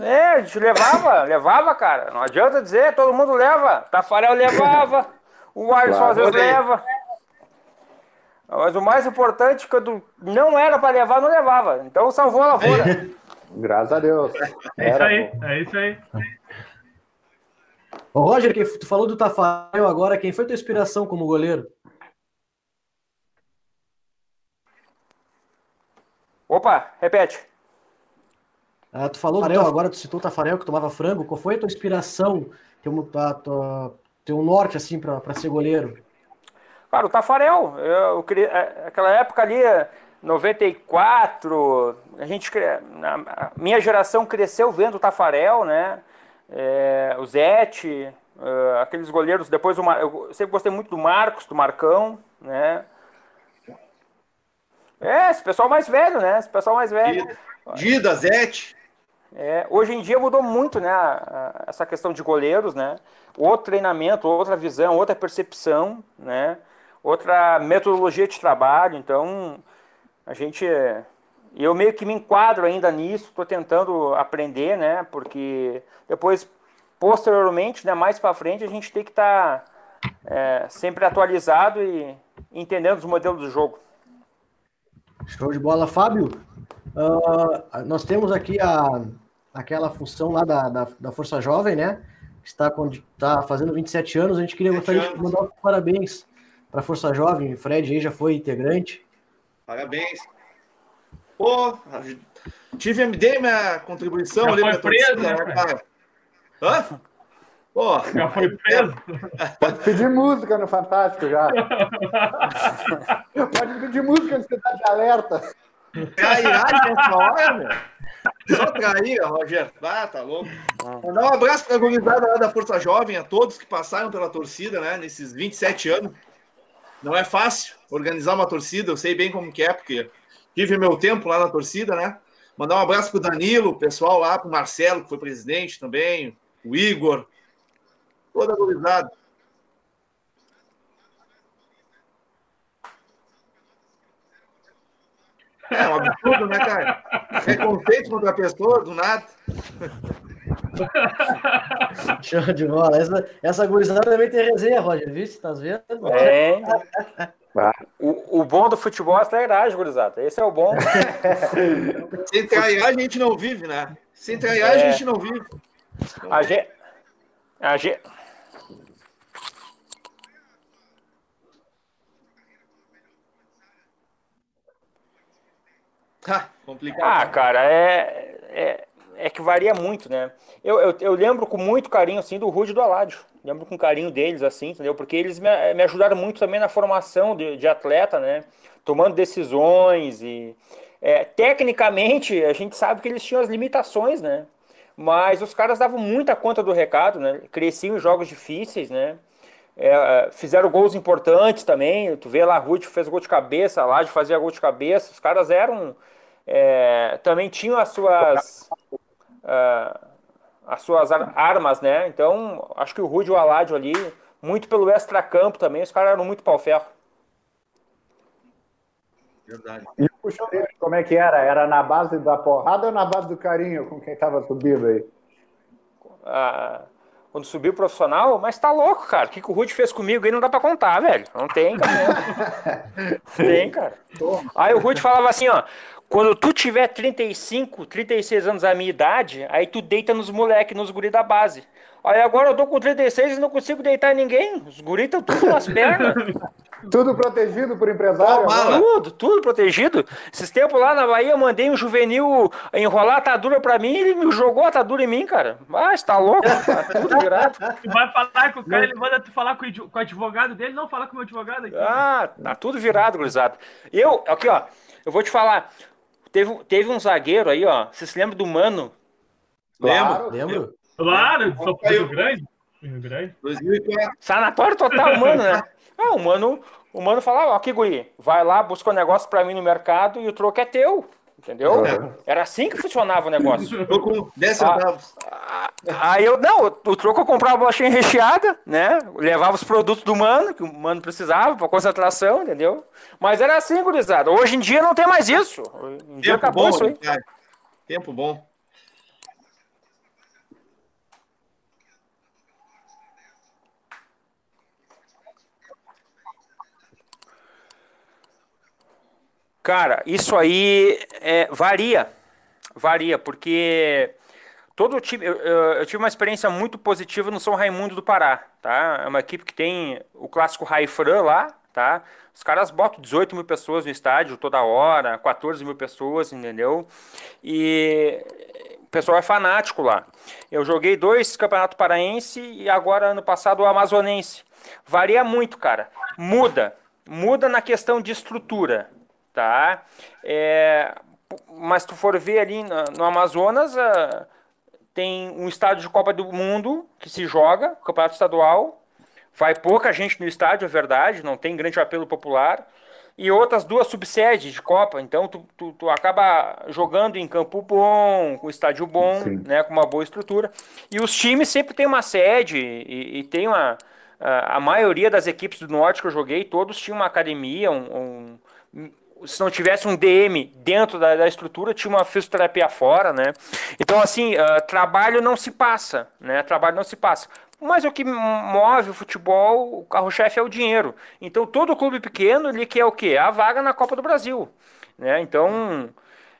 é, a gente levava, levava, cara. Não adianta dizer, todo mundo leva. Tafarel levava, o Alisson claro, às vezes leva. Mas o mais importante, quando não era para levar, não levava. Então salvou a lavoura. Graças a Deus. É isso aí, é isso aí. Ô, Roger, tu falou do Tafarel agora, quem foi tua inspiração como goleiro? Opa, repete. Ah, tu falou do Tafarel, agora tu citou o Tafarel que tomava frango. Qual foi a tua inspiração, teu, a, tua, teu norte, assim, para ser goleiro? Cara, o Tafarel, eu, eu, é, aquela época ali, 94, a gente, a minha geração cresceu vendo o Tafarel, né? É, o Zete, é, aqueles goleiros, depois o, eu sempre gostei muito do Marcos, do Marcão, né? É, esse pessoal mais velho, né? Esse pessoal mais velho. Dida, Zete. É, hoje em dia mudou muito, né, essa questão de goleiros, né? Outro treinamento, outra visão, outra percepção, né? Outra metodologia de trabalho. Então, a gente, eu meio que me enquadro ainda nisso, estou tentando aprender, né? Porque depois, posteriormente, né, mais para frente, a gente tem que estar tá, é, sempre atualizado e entendendo os modelos do jogo. Show de bola, Fábio. Uh, nós temos aqui a, aquela função lá da, da, da Força Jovem, né? Que está, com, está fazendo 27 anos. A gente queria gostaria de mandar parabéns para a Força Jovem. O Fred aí já foi integrante. Parabéns. Pô, tive MD minha contribuição já ali foi preso, né, cara? Hã? Pô, já foi preso? Pode pedir música no Fantástico já. Pode pedir música no Cidade de Alerta. Trairagem nessa hora, meu. Só traíra, Rogério. Ah, tá louco. Mandar um abraço para a gurizada lá da Força Jovem, a todos que passaram pela torcida, né, nesses 27 anos. não é fácil organizar uma torcida, eu sei bem como que é, porque tive meu tempo lá na torcida, né? Mandar um abraço pro Danilo, o pessoal lá, pro Marcelo, que foi presidente também, o Igor, toda a gurizada. É um absurdo, né, cara? Preconceito contra a pessoa, do nada. Show de bola. Essa, essa gurizada também tem resenha, Roger, viu? Você tá vendo? É. O, o bom do futebol é a trairagem, gurizada. Esse é o bom. Sem traiar a gente não vive, né? Sem traiar é. a gente não vive. A gente... A gente... Ah, complicado. Ah, cara, é, é, é, que varia muito, né? Eu, eu, eu, lembro com muito carinho, assim, do Rude e do Aládio. Lembro com carinho deles, assim, entendeu? Porque eles me, me ajudaram muito também na formação de, de atleta, né? Tomando decisões e... É, tecnicamente, a gente sabe que eles tinham as limitações, né? Mas os caras davam muita conta do recado, né? Cresciam em jogos difíceis, né? É, fizeram gols importantes também. Tu vê lá, Ruth fez gol de cabeça, lá de fazia gol de cabeça. Os caras eram é, também tinham as suas uh, as suas armas, né? Então, acho que o Rude e o Aládio ali, muito pelo extra-campo também, os caras eram muito pau-ferro. Verdade. E o dele, como é que era? Era na base da porrada ou na base do carinho com quem tava subindo aí? Ah, quando subiu o profissional, mas tá louco, cara. O que, que o Rude fez comigo aí não dá pra contar, velho. Não tem, cara. tem, cara. Aí o Rude falava assim, ó. Quando tu tiver 35, 36 anos a minha idade, aí tu deita nos moleques, nos guri da base. Aí agora eu tô com 36 e não consigo deitar em ninguém. Os guris estão tudo nas pernas. tudo protegido por empresário? tudo, tudo protegido. Esses tempos lá na Bahia, eu mandei um juvenil enrolar a atadura pra mim e ele me jogou a atadura em mim, cara. Ah, você tá louco? Tá tudo virado. Tu vai falar com o cara, ele manda tu falar com o advogado dele, não falar com o meu advogado aqui. Ah, tá tudo virado, gurizada. Eu, aqui, ó, eu vou te falar. Teve, teve um zagueiro aí, ó. Você se lembra do Mano? Lembro. Lembro. Claro, sou Rio Grande. Rio Grande. 2004. Sanatório total, Mano, né? Ah, o Mano, o Mano falava, ó, aqui, guri, vai lá, busca um negócio pra mim no mercado e o troco é teu. Entendeu? Era assim que funcionava o negócio. Tô com 10 centavos. Ah, aí eu, não, o troco eu comprava a bolachinha recheada, né? Levava os produtos do mano, que o mano precisava, para concentração, entendeu? Mas era assim, gurizada. Hoje em dia não tem mais isso. Tempo acabou bom, isso aí. Cara. Tempo bom. Cara, isso aí é, varia. Varia, porque todo time. Eu, eu, tive uma experiência muito positiva no São Raimundo do Pará, tá? É uma equipe que tem o clássico Raifran lá, tá? Os caras botam 18 mil pessoas no estádio toda hora, 14 mil pessoas, entendeu? E o pessoal é fanático lá. Eu joguei dois campeonatos paraense e agora, ano passado, o amazonense. Varia muito, cara. Muda. Muda na questão de estrutura tá? É, mas tu for ver ali no, no Amazonas, uh, tem um estádio de Copa do Mundo que se joga, campeonato estadual. Vai pouca gente no estádio, é verdade, não tem grande apelo popular. E outras duas subsedes de Copa. Então tu, tu, tu acaba jogando em campo bom, com estádio bom, né, com uma boa estrutura. E os times sempre têm uma sede e, e tem uma. A, a maioria das equipes do norte que eu joguei, todos tinham uma academia, um, um se não tivesse um DM dentro da, da, estrutura, tinha uma fisioterapia fora, né? Então, assim, uh, trabalho não se passa, né? Trabalho não se passa. Mas o que move o futebol, o carro-chefe é o dinheiro. Então, todo clube pequeno, ele quer o quê? A vaga na Copa do Brasil, né? Então,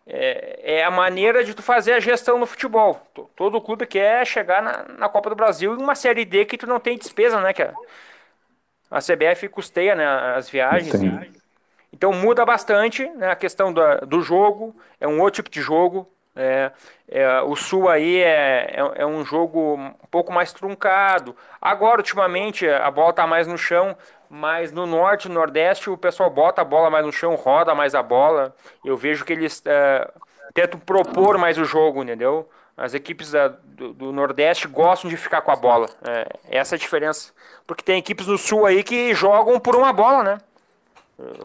é, é a maneira de tu fazer a gestão no futebol. Todo clube quer chegar na, na Copa do Brasil em uma Série D que tu não tem despesa, né? Que a, CBF custeia né, as viagens. Sim. Então muda bastante né, a questão do, do jogo, é um outro tipo de jogo. É, é, o Sul aí é, é, é, um jogo um pouco mais truncado. Agora, ultimamente, a bola está mais no chão, mas no Norte e no Nordeste o pessoal bota a bola mais no chão, roda mais a bola. Eu vejo que eles é, tentam propor mais o jogo, entendeu? As equipes da, do, do, Nordeste gostam de ficar com a bola. É, essa é a diferença. Porque tem equipes no Sul aí que jogam por uma bola, né?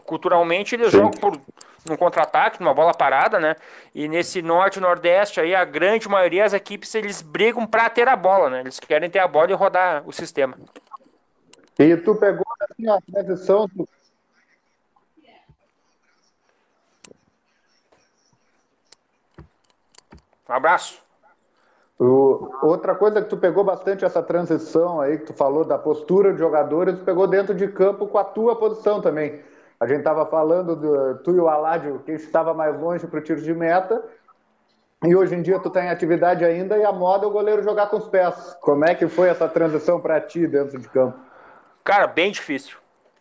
Culturalmente eles Sim. jogam por num contra-ataque, numa bola parada, né? E nesse norte nordeste aí, a grande maioria das equipes eles brigam para ter a bola, né? Eles querem ter a bola e rodar o sistema. E tu pegou assim, a transição. Um abraço. O, outra coisa que tu pegou bastante essa transição aí, que tu falou da postura de jogadores, tu pegou dentro de campo com a tua posição também. A gente estava falando do tu e o Aládio, quem estava mais longe para o tiro de meta, e hoje em dia tu está em atividade ainda e a moda é o goleiro jogar com os pés. Como é que foi essa transição para ti dentro de campo? Cara, bem difícil.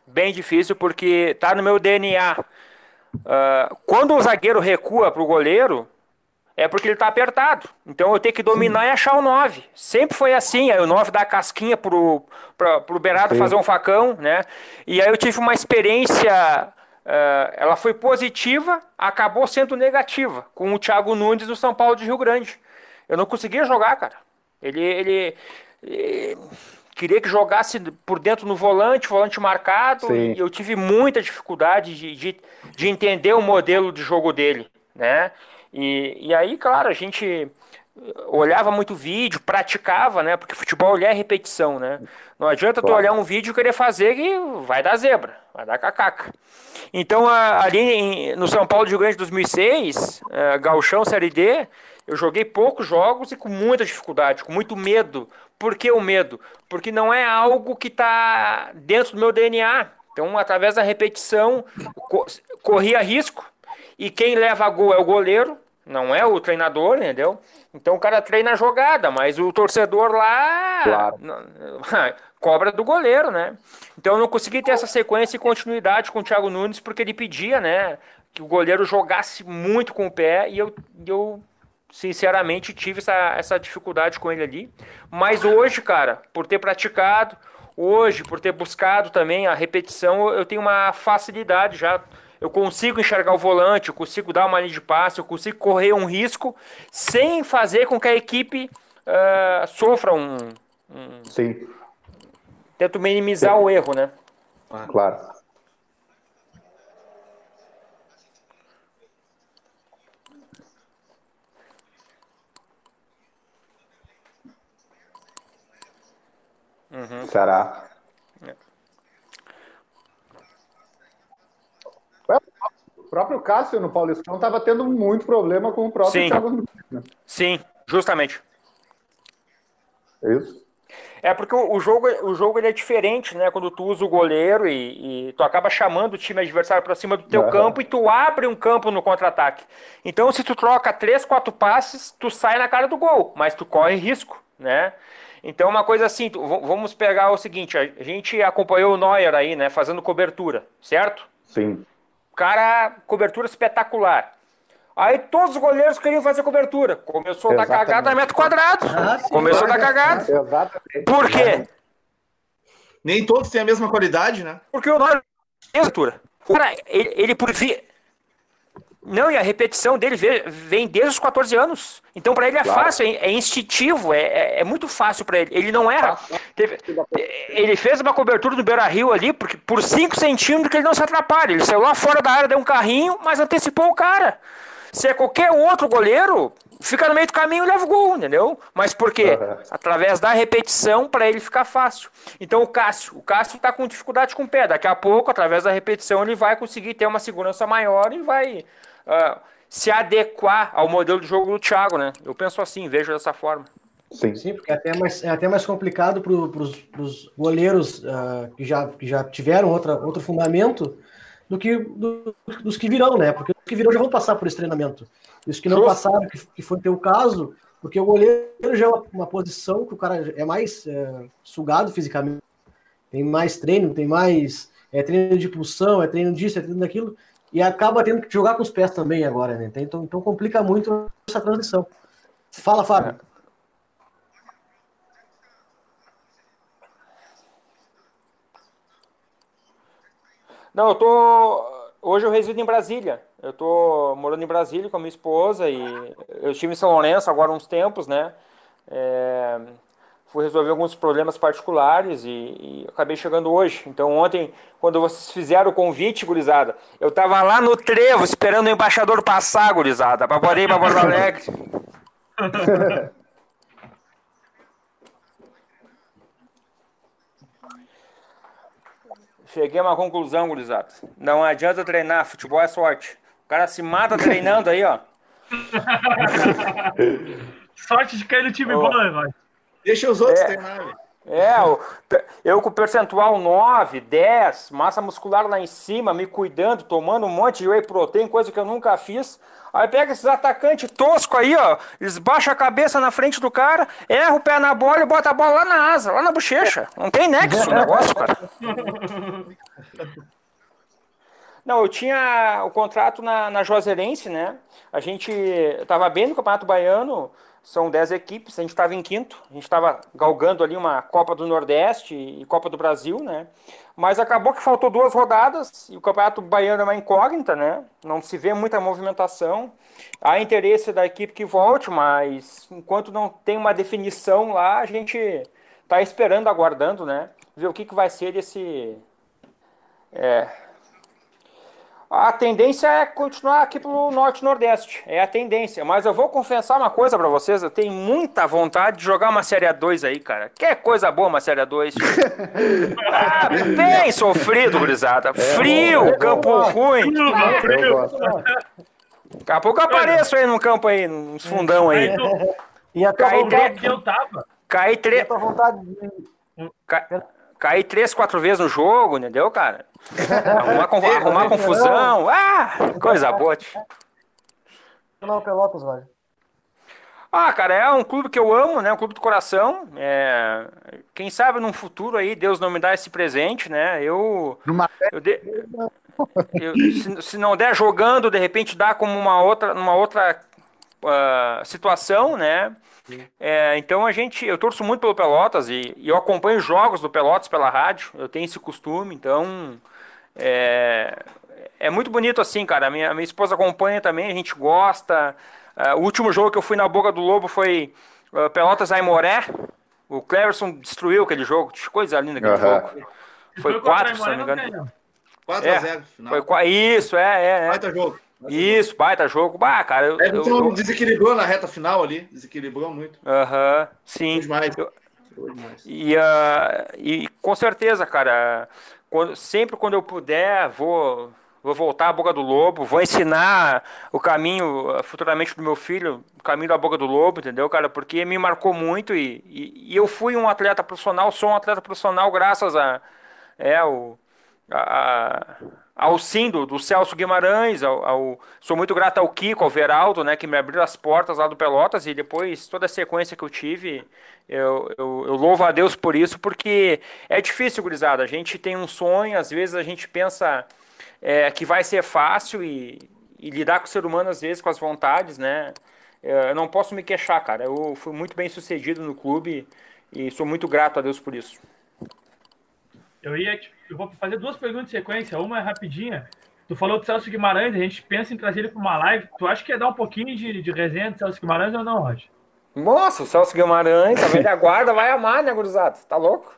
Bem difícil porque tá no meu DNA. Uh, ah, quando o zagueiro recua pro goleiro, é porque ele tá apertado. Então eu tenho que dominar Sim. e achar o 9. Sempre foi assim. Aí o 9 dá a casquinha pro, pra, pro Berardo Sim. fazer um facão, né? E aí eu tive uma experiência. Uh, ela foi positiva, acabou sendo negativa com o Thiago Nunes do São Paulo de Rio Grande. Eu não conseguia jogar, cara. Ele, ele, ele queria que jogasse por dentro no volante, volante marcado, Sim. e eu tive muita dificuldade de, de, de, entender o modelo de jogo dele, né? E, e aí, claro, a gente olhava muito vídeo, praticava, né? Porque futebol é repetição, né? Não adianta claro. tu olhar um vídeo e querer fazer que vai dar zebra, vai dar cacaca. Então, ali em, no São Paulo de Rio Grande 2006, é, Galchão Série D, eu joguei poucos jogos e com muita dificuldade, com muito medo. Por que o medo? Porque não é algo que está dentro do meu DNA. Então, através da repetição, corria risco. E quem leva a gol é o goleiro, não é o treinador, entendeu? Então o cara treina a jogada, mas o torcedor lá claro. cobra do goleiro, né? Então eu não consegui ter essa sequência e continuidade com o Thiago Nunes porque ele pedia, né, que o goleiro jogasse muito com o pé e eu, eu sinceramente, tive essa, essa dificuldade com ele ali. Mas hoje, cara, por ter praticado, hoje, por ter buscado também a repetição, eu tenho uma facilidade já. Eu consigo enxergar o volante, eu consigo dar uma linha de passe, eu consigo correr um risco sem fazer com que a equipe uh, sofra um, um. Sim. Tento minimizar Sim. o erro, né? Claro. Uhum. Será? É. O próprio Cássio no Paulistão estava tendo muito problema com o próprio Sim. Thiago né? Sim, justamente. Isso. É porque o jogo, o jogo ele é diferente, né? Quando tu usa o goleiro e, e tu acaba chamando o time adversário para cima do teu uhum. campo e tu abre um campo no contra-ataque. Então, se tu troca três, quatro passes, tu sai na cara do gol, mas tu corre risco, né? Então, uma coisa assim, vamos pegar o seguinte: a gente acompanhou o Neuer aí, né, fazendo cobertura, certo? Sim. Cara, cobertura espetacular. Aí todos os goleiros queriam fazer cobertura. Começou Exatamente. da cagada a metro quadrado. Ah, Começou da cagada. Exatamente. Por quê? Nem todos têm a mesma qualidade, né? Porque o Neuer tem cobertura. Cara, ele, ele por via não, e a repetição dele vem desde os 14 anos. Então, para ele é claro. fácil, é, é instintivo, é, é, é, muito fácil para ele. Ele não erra. Teve, ele fez uma cobertura do Beira Rio ali, porque por 5 centímetros que ele não se atrapalha. Ele saiu lá fora da área, deu um carrinho, mas antecipou o cara. Se é qualquer outro goleiro, fica no meio do caminho e leva o gol, entendeu? Mas por quê? Uhum. Através da repetição, para ele ficar fácil. Então, o Cássio, o Cássio está com dificuldade com o pé. Daqui a pouco, através da repetição, ele vai conseguir ter uma segurança maior e vai uh, se adequar ao modelo de jogo do Thiago, né? Eu penso assim, vejo dessa forma. Sim, Sim porque é até mais, é até mais complicado para os goleiros uh, que, já, que já tiveram outra, outro fundamento do que do, dos que virão, né? Porque os que virão já vão passar por esse treinamento. E os que não Justo. passaram, que, que foi teu caso, porque o goleiro já é uma, uma posição que o cara é mais é, sugado fisicamente, tem mais treino, tem mais é, treino de pulsão, é treino disso, é treino daquilo e acaba tendo que jogar com os pés também agora, né? Então, então complica muito essa transição. Fala, Fábio. É. Não, eu tô. Hoje eu resido em Brasília. Eu tô morando em Brasília com a minha esposa e eu estive em São Lourenço agora uns tempos, né? É... fui resolver alguns problemas particulares e, e, acabei chegando hoje. Então ontem, quando vocês fizeram o convite, gurizada, eu tava lá no trevo esperando o embaixador passar, gurizada, para poder ir para Porto Alegre. Cheguei a uma conclusão, gurizada. Não adianta treinar, futebol é sorte. O cara se mata treinando aí, ó. sorte de cair no time oh. bom, né, Deixa os outros é. treinarem. É, eu com percentual 9, 10, massa muscular lá em cima, me cuidando, tomando um monte de whey protein, coisa que eu nunca fiz. Aí pega esses atacantes tosco aí, ó, eles baixam a cabeça na frente do cara, erra o pé na bola e bota a bola lá na asa, lá na bochecha. Não tem nexo o negócio, cara. Não, eu tinha o contrato na, na Juazeirense, né? A gente tava bem no Campeonato Baiano, são 10 equipes, a gente estava em quinto, a gente estava galgando ali uma Copa do Nordeste e Copa do Brasil, né? Mas acabou que faltou duas rodadas e o Campeonato Baiano é uma incógnita, né? Não se vê muita movimentação. Há interesse da equipe que volte, mas enquanto não tem uma definição lá, a gente está esperando, aguardando, né? Ver o que, que vai ser desse. É, a tendência é continuar aqui pro norte nordeste. É a tendência. Mas eu vou confessar uma coisa para vocês. Eu tenho muita vontade de jogar uma Série A2 aí, cara. Que coisa boa uma Série A2. ah, bem sofrido, gurizada. É Frio, bom, é campo bom. ruim. Daqui a pouco eu apareço aí no campo aí, nos fundão aí. E a tua vontade que eu tava. Cai três. Cair três, quatro vezes no jogo, entendeu, cara? Arrumar, com, arrumar confusão. Ah, coisa boa. Não, Pelotas, velho. Ah, cara, é um clube que eu amo, né? Um clube do coração. É... Quem sabe num futuro aí Deus não me dá esse presente, né? Eu. Numa... eu, de... eu se, se, não der jogando, de repente dá como uma outra, numa outra uh, situação, né? É, então a gente, eu torço muito pelo Pelotas e, e, eu acompanho jogos do Pelotas pela rádio. Eu tenho esse costume, então é, é muito bonito assim, cara. A minha, minha esposa acompanha também, a gente gosta. Uh, o último jogo que eu fui na Boca do Lobo foi uh, Pelotas Aimoré. O Cleverson destruiu aquele jogo, coisa linda aquele uhum. jogo. Foi 4, se não me engano. 4 a 0 é, Foi, isso, é, é. é. jogo. Isso, baita jogo. Bah, cara, eu, é, então eu, desequilibrou na reta final ali, desequilibrou muito. Aham, uh -huh, sim. demais. Eu, demais. E, uh, e com certeza, cara, quando, sempre quando eu puder, vou, vou voltar à Boca do Lobo, vou ensinar o caminho uh, futuramente do meu filho, o caminho da Boca do Lobo, entendeu, cara? Porque me marcou muito e, e, e eu fui um atleta profissional, sou um atleta profissional graças a é, o, a, ao sim do, Celso Guimarães, ao, ao, sou muito grato ao Kiko, ao Veraldo, né, que me abriu as portas lá do Pelotas e depois toda a sequência que eu tive, eu, eu, eu louvo a Deus por isso, porque é difícil, gurizada, a gente tem um sonho, às vezes a gente pensa é, que vai ser fácil e, e, lidar com o ser humano, às vezes, com as vontades, né, é, eu não posso me queixar, cara, eu fui muito bem sucedido no clube e sou muito grato a Deus por isso. Eu ia, eu vou fazer duas perguntas de sequência. Uma é rapidinha. Tu falou do Celso Guimarães, a gente pensa em trazer ele para uma live. Tu acha que ia dar um pouquinho de, de resenha do Celso Guimarães ou não, Roger? Nossa, o Celso Guimarães, a velha guarda vai amar, né, gurizada? Tá louco?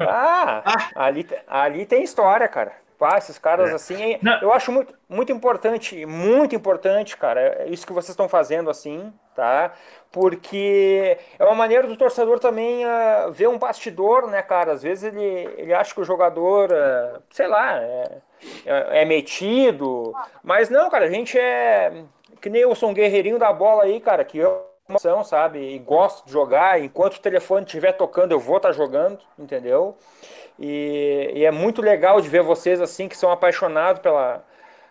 Ah, ali, ali tem história, cara. Pá, esses caras é. assim, eu acho muito, muito importante, muito importante, cara, é isso que vocês estão fazendo assim, tá? Porque é uma maneira do torcedor também uh, ver um bastidor, né, cara? Às vezes ele, ele acha que o jogador, uh, sei lá, é, é, é, metido, mas não, cara, a gente é que nem eu sou um guerreirinho da bola aí, cara, que eu emoção, sabe? E gosto de jogar, enquanto o telefone estiver tocando, eu vou estar tá jogando, entendeu? E, e, é muito legal de ver vocês assim que são apaixonados pela,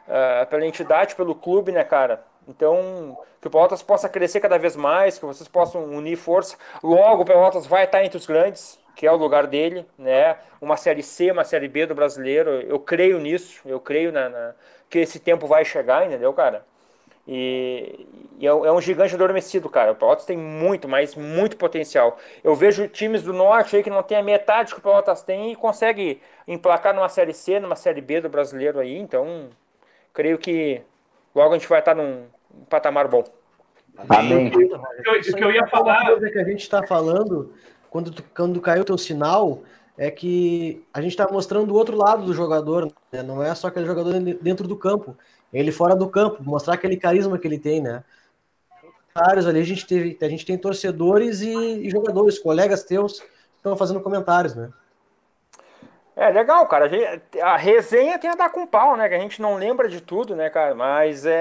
uh, pela entidade, pelo clube, né, cara? Então, que o Pelotas possa crescer cada vez mais, que vocês possam unir força. Logo, o Pelotas vai estar entre os grandes, que é o lugar dele, né? Uma série C, uma série B do brasileiro. Eu creio nisso, eu creio na, na que esse tempo vai chegar, entendeu, cara? E, e é, é, um gigante adormecido, cara. O Pelotas tem muito, mas muito potencial. Eu vejo times do norte aí que não tem a metade que o Pelotas tem e consegue emplacar numa série C, numa série B do brasileiro aí. Então, creio que logo a gente vai estar num patamar bom. Amém. O que eu ia falar. coisa que a gente está falando quando, tu, quando caiu o teu sinal, é que a gente está mostrando o outro lado do jogador, né? não é só aquele jogador dentro do campo, ele fora do campo, mostrar aquele carisma que ele tem, né? Vários ali a gente teve, a gente tem torcedores e, e jogadores, colegas teus que estão fazendo comentários, né? É legal, cara. A, gente, a, resenha tem a dar com pau, né? Que a gente não lembra de tudo, né, cara? Mas é,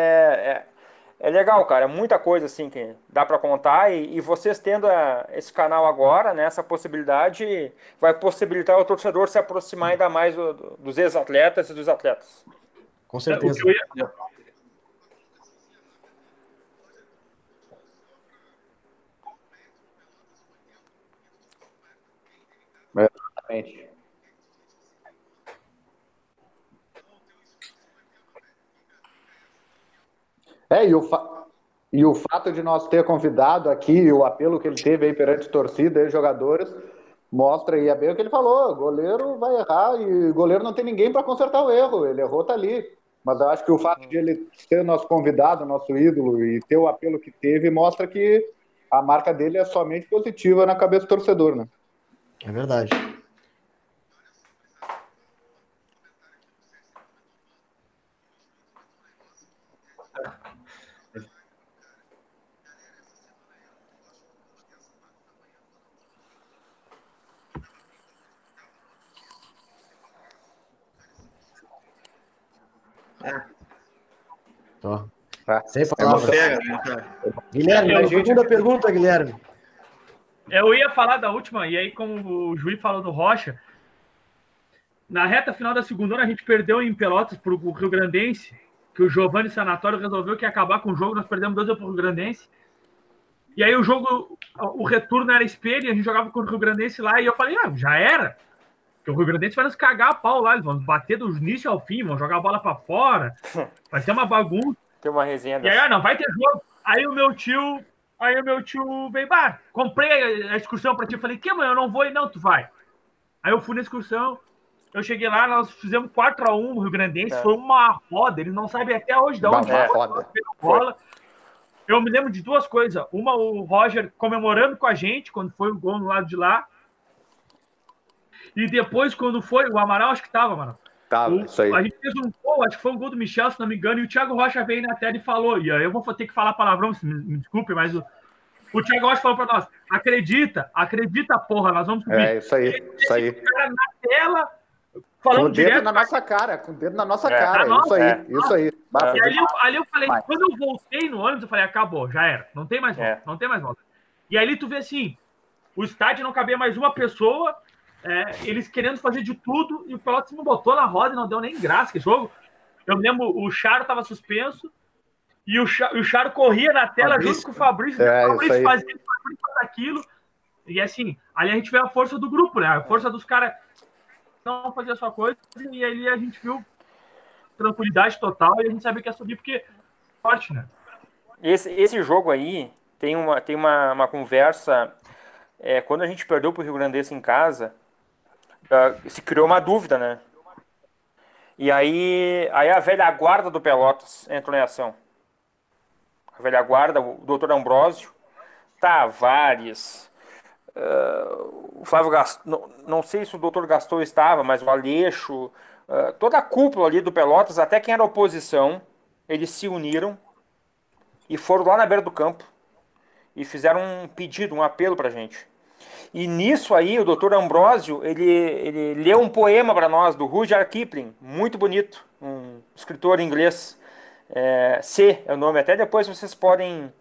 é, é legal, cara. Muita coisa assim que dá para contar. E, e, vocês tendo a, esse canal agora, né? Essa possibilidade vai possibilitar o torcedor se aproximar ainda mais do, do, dos ex-atletas e dos atletas. Com certeza. Exatamente. É, e o, fa... e o fato de nós ter convidado aqui, o apelo que ele teve aí perante torcida e jogadores, mostra, e é bem o que ele falou, goleiro vai errar e goleiro não tem ninguém para consertar o erro, ele errou, tá ali. Mas eu acho que o fato de ele ser nosso convidado, nosso ídolo e ter o apelo que teve, mostra que a marca dele é somente positiva na cabeça do torcedor, né? É verdade. Ó. Tá. Sem palavras. É né, Guilherme, a segunda pergunta, Guilherme. Eu ia falar da última, e aí, como o Juiz falou do Rocha, na reta final da segunda a gente perdeu em Pelotas para o Rio Grandense, que o Giovanni Sanatório resolveu que ia acabar com o jogo, nós perdemos 2 para o Rio Grandense. E aí o jogo, o retorno era espelho, a gente jogava com o Rio Grandense lá, e eu falei, ah, já era. Porque o Rio Grandense vai nos cagar a pau lá, eles vão bater do início ao fim, vão jogar a bola para fora, vai ser uma bagunça. Tem uma resenha. E aí, ah, não, vai ter jogo. Aí o meu tio, aí o meu tio veio, bah, comprei a excursão para ti, falei, que, mãe, eu não vou e não, tu vai. Aí eu fui na excursão, eu cheguei lá, nós fizemos 4x1 no Rio Grandense, é. foi uma roda, eles não sabem até hoje de onde é, roda. bola. Eu me lembro de duas coisas. Uma, o Roger comemorando com a gente, quando foi o gol no lado de lá. E depois, quando foi, o Amaral acho que tava, mano. Tava, o, isso aí. A gente fez um gol, acho que foi um gol do Michel, se não me engano, e o Thiago Rocha veio na tela e falou, e aí eu vou ter que falar palavrão, me, me desculpe, mas o, o Thiago Rocha falou pra nós, acredita, acredita, porra, nós vamos subir. É, isso aí, isso aí. cara na tela, falando com o dedo direto, na nossa cara, com o dedo na nossa é, cara, na isso, aí, é. isso aí, E ali, ali eu falei, Vai. quando eu voltei no ônibus, eu falei, acabou, já era, não tem mais volta, é. não tem mais volta. E ali tu vê assim, o estádio não cabia mais uma pessoa, é, eles querendo fazer de tudo e o Pelotas não botou na roda e não deu nem graça que jogo. Eu lembro, o Charo estava suspenso e o, Charo, o Charo corria na tela Fabrício. junto com o Fabrício. É, o Fabrício fazia, Fabrício fazia aquilo. E assim, ali a gente vê a força do grupo, né? A força dos caras não fazer a sua coisa e ali a gente viu tranquilidade total e a gente sabia que ia subir porque forte, né? Esse, esse jogo aí tem uma, tem uma, uma conversa. É, quando a gente perdeu para o Rio Grandense em casa, se criou uma dúvida, né? E aí, aí a velha guarda do Pelotas entrou em ação. A velha guarda, o doutor Ambrósio, Tavares, uh, o Flávio Gaston, não, não, sei se o doutor Gaston estava, mas o Aleixo, uh, toda a cúpula ali do Pelotas, até quem era oposição, eles se uniram e foram lá na beira do campo e fizeram um pedido, um apelo pra gente. E nisso aí, o doutor Ambrósio, ele, ele leu um poema para nós, do Rudyard Kipling, muito bonito, um escritor inglês. É, C é o nome, até depois vocês podem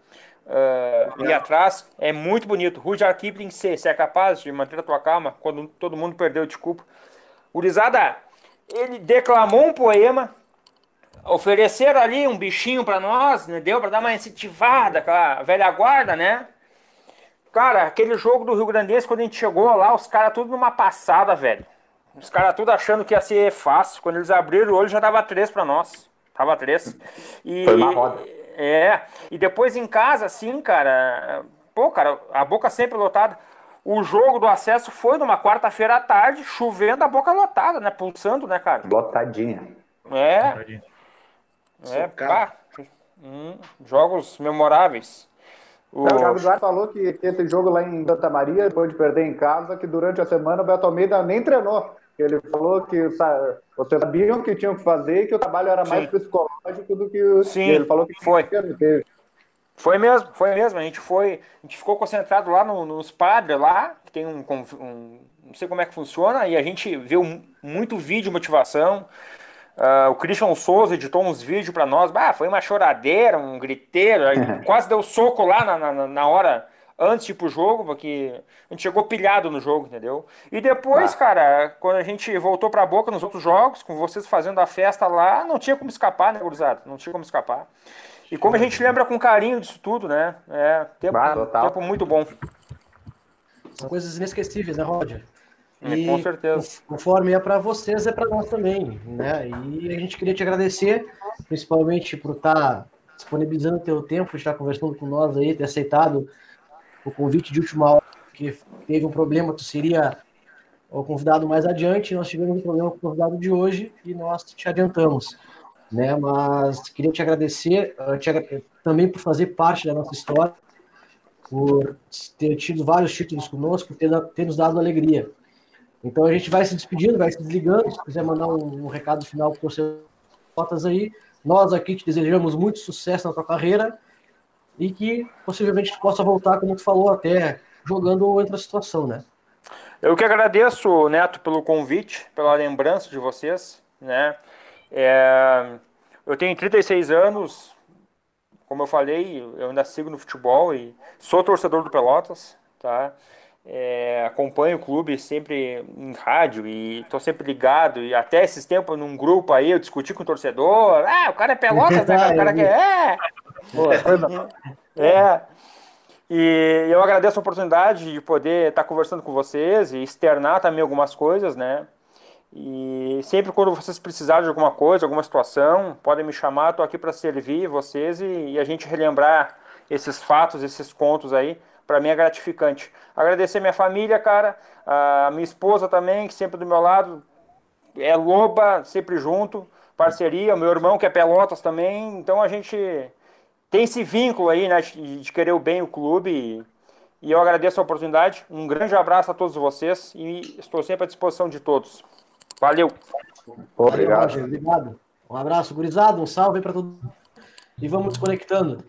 uh, ir atrás, é muito bonito. Rudyard Kipling C, você é capaz de manter a tua calma quando todo mundo perdeu, desculpa. Urizada, ele declamou um poema, ofereceram ali um bichinho para nós, né? deu para dar uma incentivada, aquela velha guarda, né? Cara, aquele jogo do Rio Grandense, quando a gente chegou lá, os caras tudo numa passada, velho. Os caras tudo achando que ia ser fácil. Quando eles abriram o olho, já dava três para nós. Tava três. E, Foi uma roda. É. E depois em casa, assim, cara. Pô, cara, a boca sempre lotada. O jogo do acesso foi numa quarta-feira à tarde, chovendo a boca lotada, né? Pulsando, né, cara? Lotadinha. É. É, pá. Hum, jogos memoráveis. O... o Thiago Duarte falou que esse jogo lá em Santa Maria, depois de perder em casa, que durante a semana o Beto Almeida nem treinou. Ele falou que sabe, vocês sabiam que tinham que fazer e que o trabalho era Sim. mais psicológico do que o. Sim, ele falou que foi. Foi mesmo, foi mesmo. A gente foi, a gente ficou concentrado lá no, nos padres lá, que tem um, um, não sei como é que funciona, e a gente viu muito vídeo de motivação. Uh, o Christian Souza editou uns vídeos para nós. Bah, foi uma choradeira, um griteiro. quase deu soco lá na, na, na, hora antes de ir pro jogo, porque a gente chegou pilhado no jogo, entendeu? E depois, ah. cara, quando a gente voltou pra boca nos outros jogos, com vocês fazendo a festa lá, não tinha como escapar, né, gurizada? Não tinha como escapar. E como a gente lembra com carinho disso tudo, né? É, tempo, ah, tempo muito bom. São coisas inesquecíveis, né, Roger? É, e, com certeza. Conforme é para vocês, é para nós também, né? E a gente queria te agradecer, principalmente por estar tá disponibilizando o teu tempo, estar conversando com nós aí, ter aceitado o convite de última hora, que teve um problema, tu seria o convidado mais adiante, nós tivemos um problema com o convidado de hoje e nós te adiantamos, né? Mas queria te agradecer uh, te, também por fazer parte da nossa história, por ter tido vários títulos conosco, por ter, ter nos dado alegria. Então a gente vai se despedindo, vai se desligando. Se quiser mandar um, um recado final para você, botas aí. Nós aqui te desejamos muito sucesso na tua carreira e que possivelmente tu possa voltar, como tu falou, até jogando outra situação, né? Eu que agradeço, Neto, pelo convite, pela lembrança de vocês, né? É, eu tenho 36 anos, como eu falei, eu ainda sigo no futebol e sou torcedor do Pelotas, tá? É, acompanho o clube sempre em rádio e tô sempre ligado. E até esses tempos, num grupo aí, eu discuti com o torcedor. Ah, o cara é Pelotas, né? O cara que é. é. E eu agradeço a oportunidade de poder estar conversando com vocês e externar também algumas coisas, né? E sempre quando vocês precisarem de alguma coisa, alguma situação, podem me chamar, estou aqui para servir vocês e, e a gente relembrar esses fatos, esses contos aí para mim é gratificante. Agradecer minha família, cara, a minha esposa também, que sempre do meu lado, é loba, sempre junto, parceria, o meu irmão que é Pelotas também, então a gente tem esse vínculo aí, né, de querer o bem o clube e, e eu agradeço a oportunidade. Um grande abraço a todos vocês e estou sempre à disposição de todos. Valeu. Obrigado. Obrigado. Um abraço, gurizado, um salve para todos. E vamos conectando.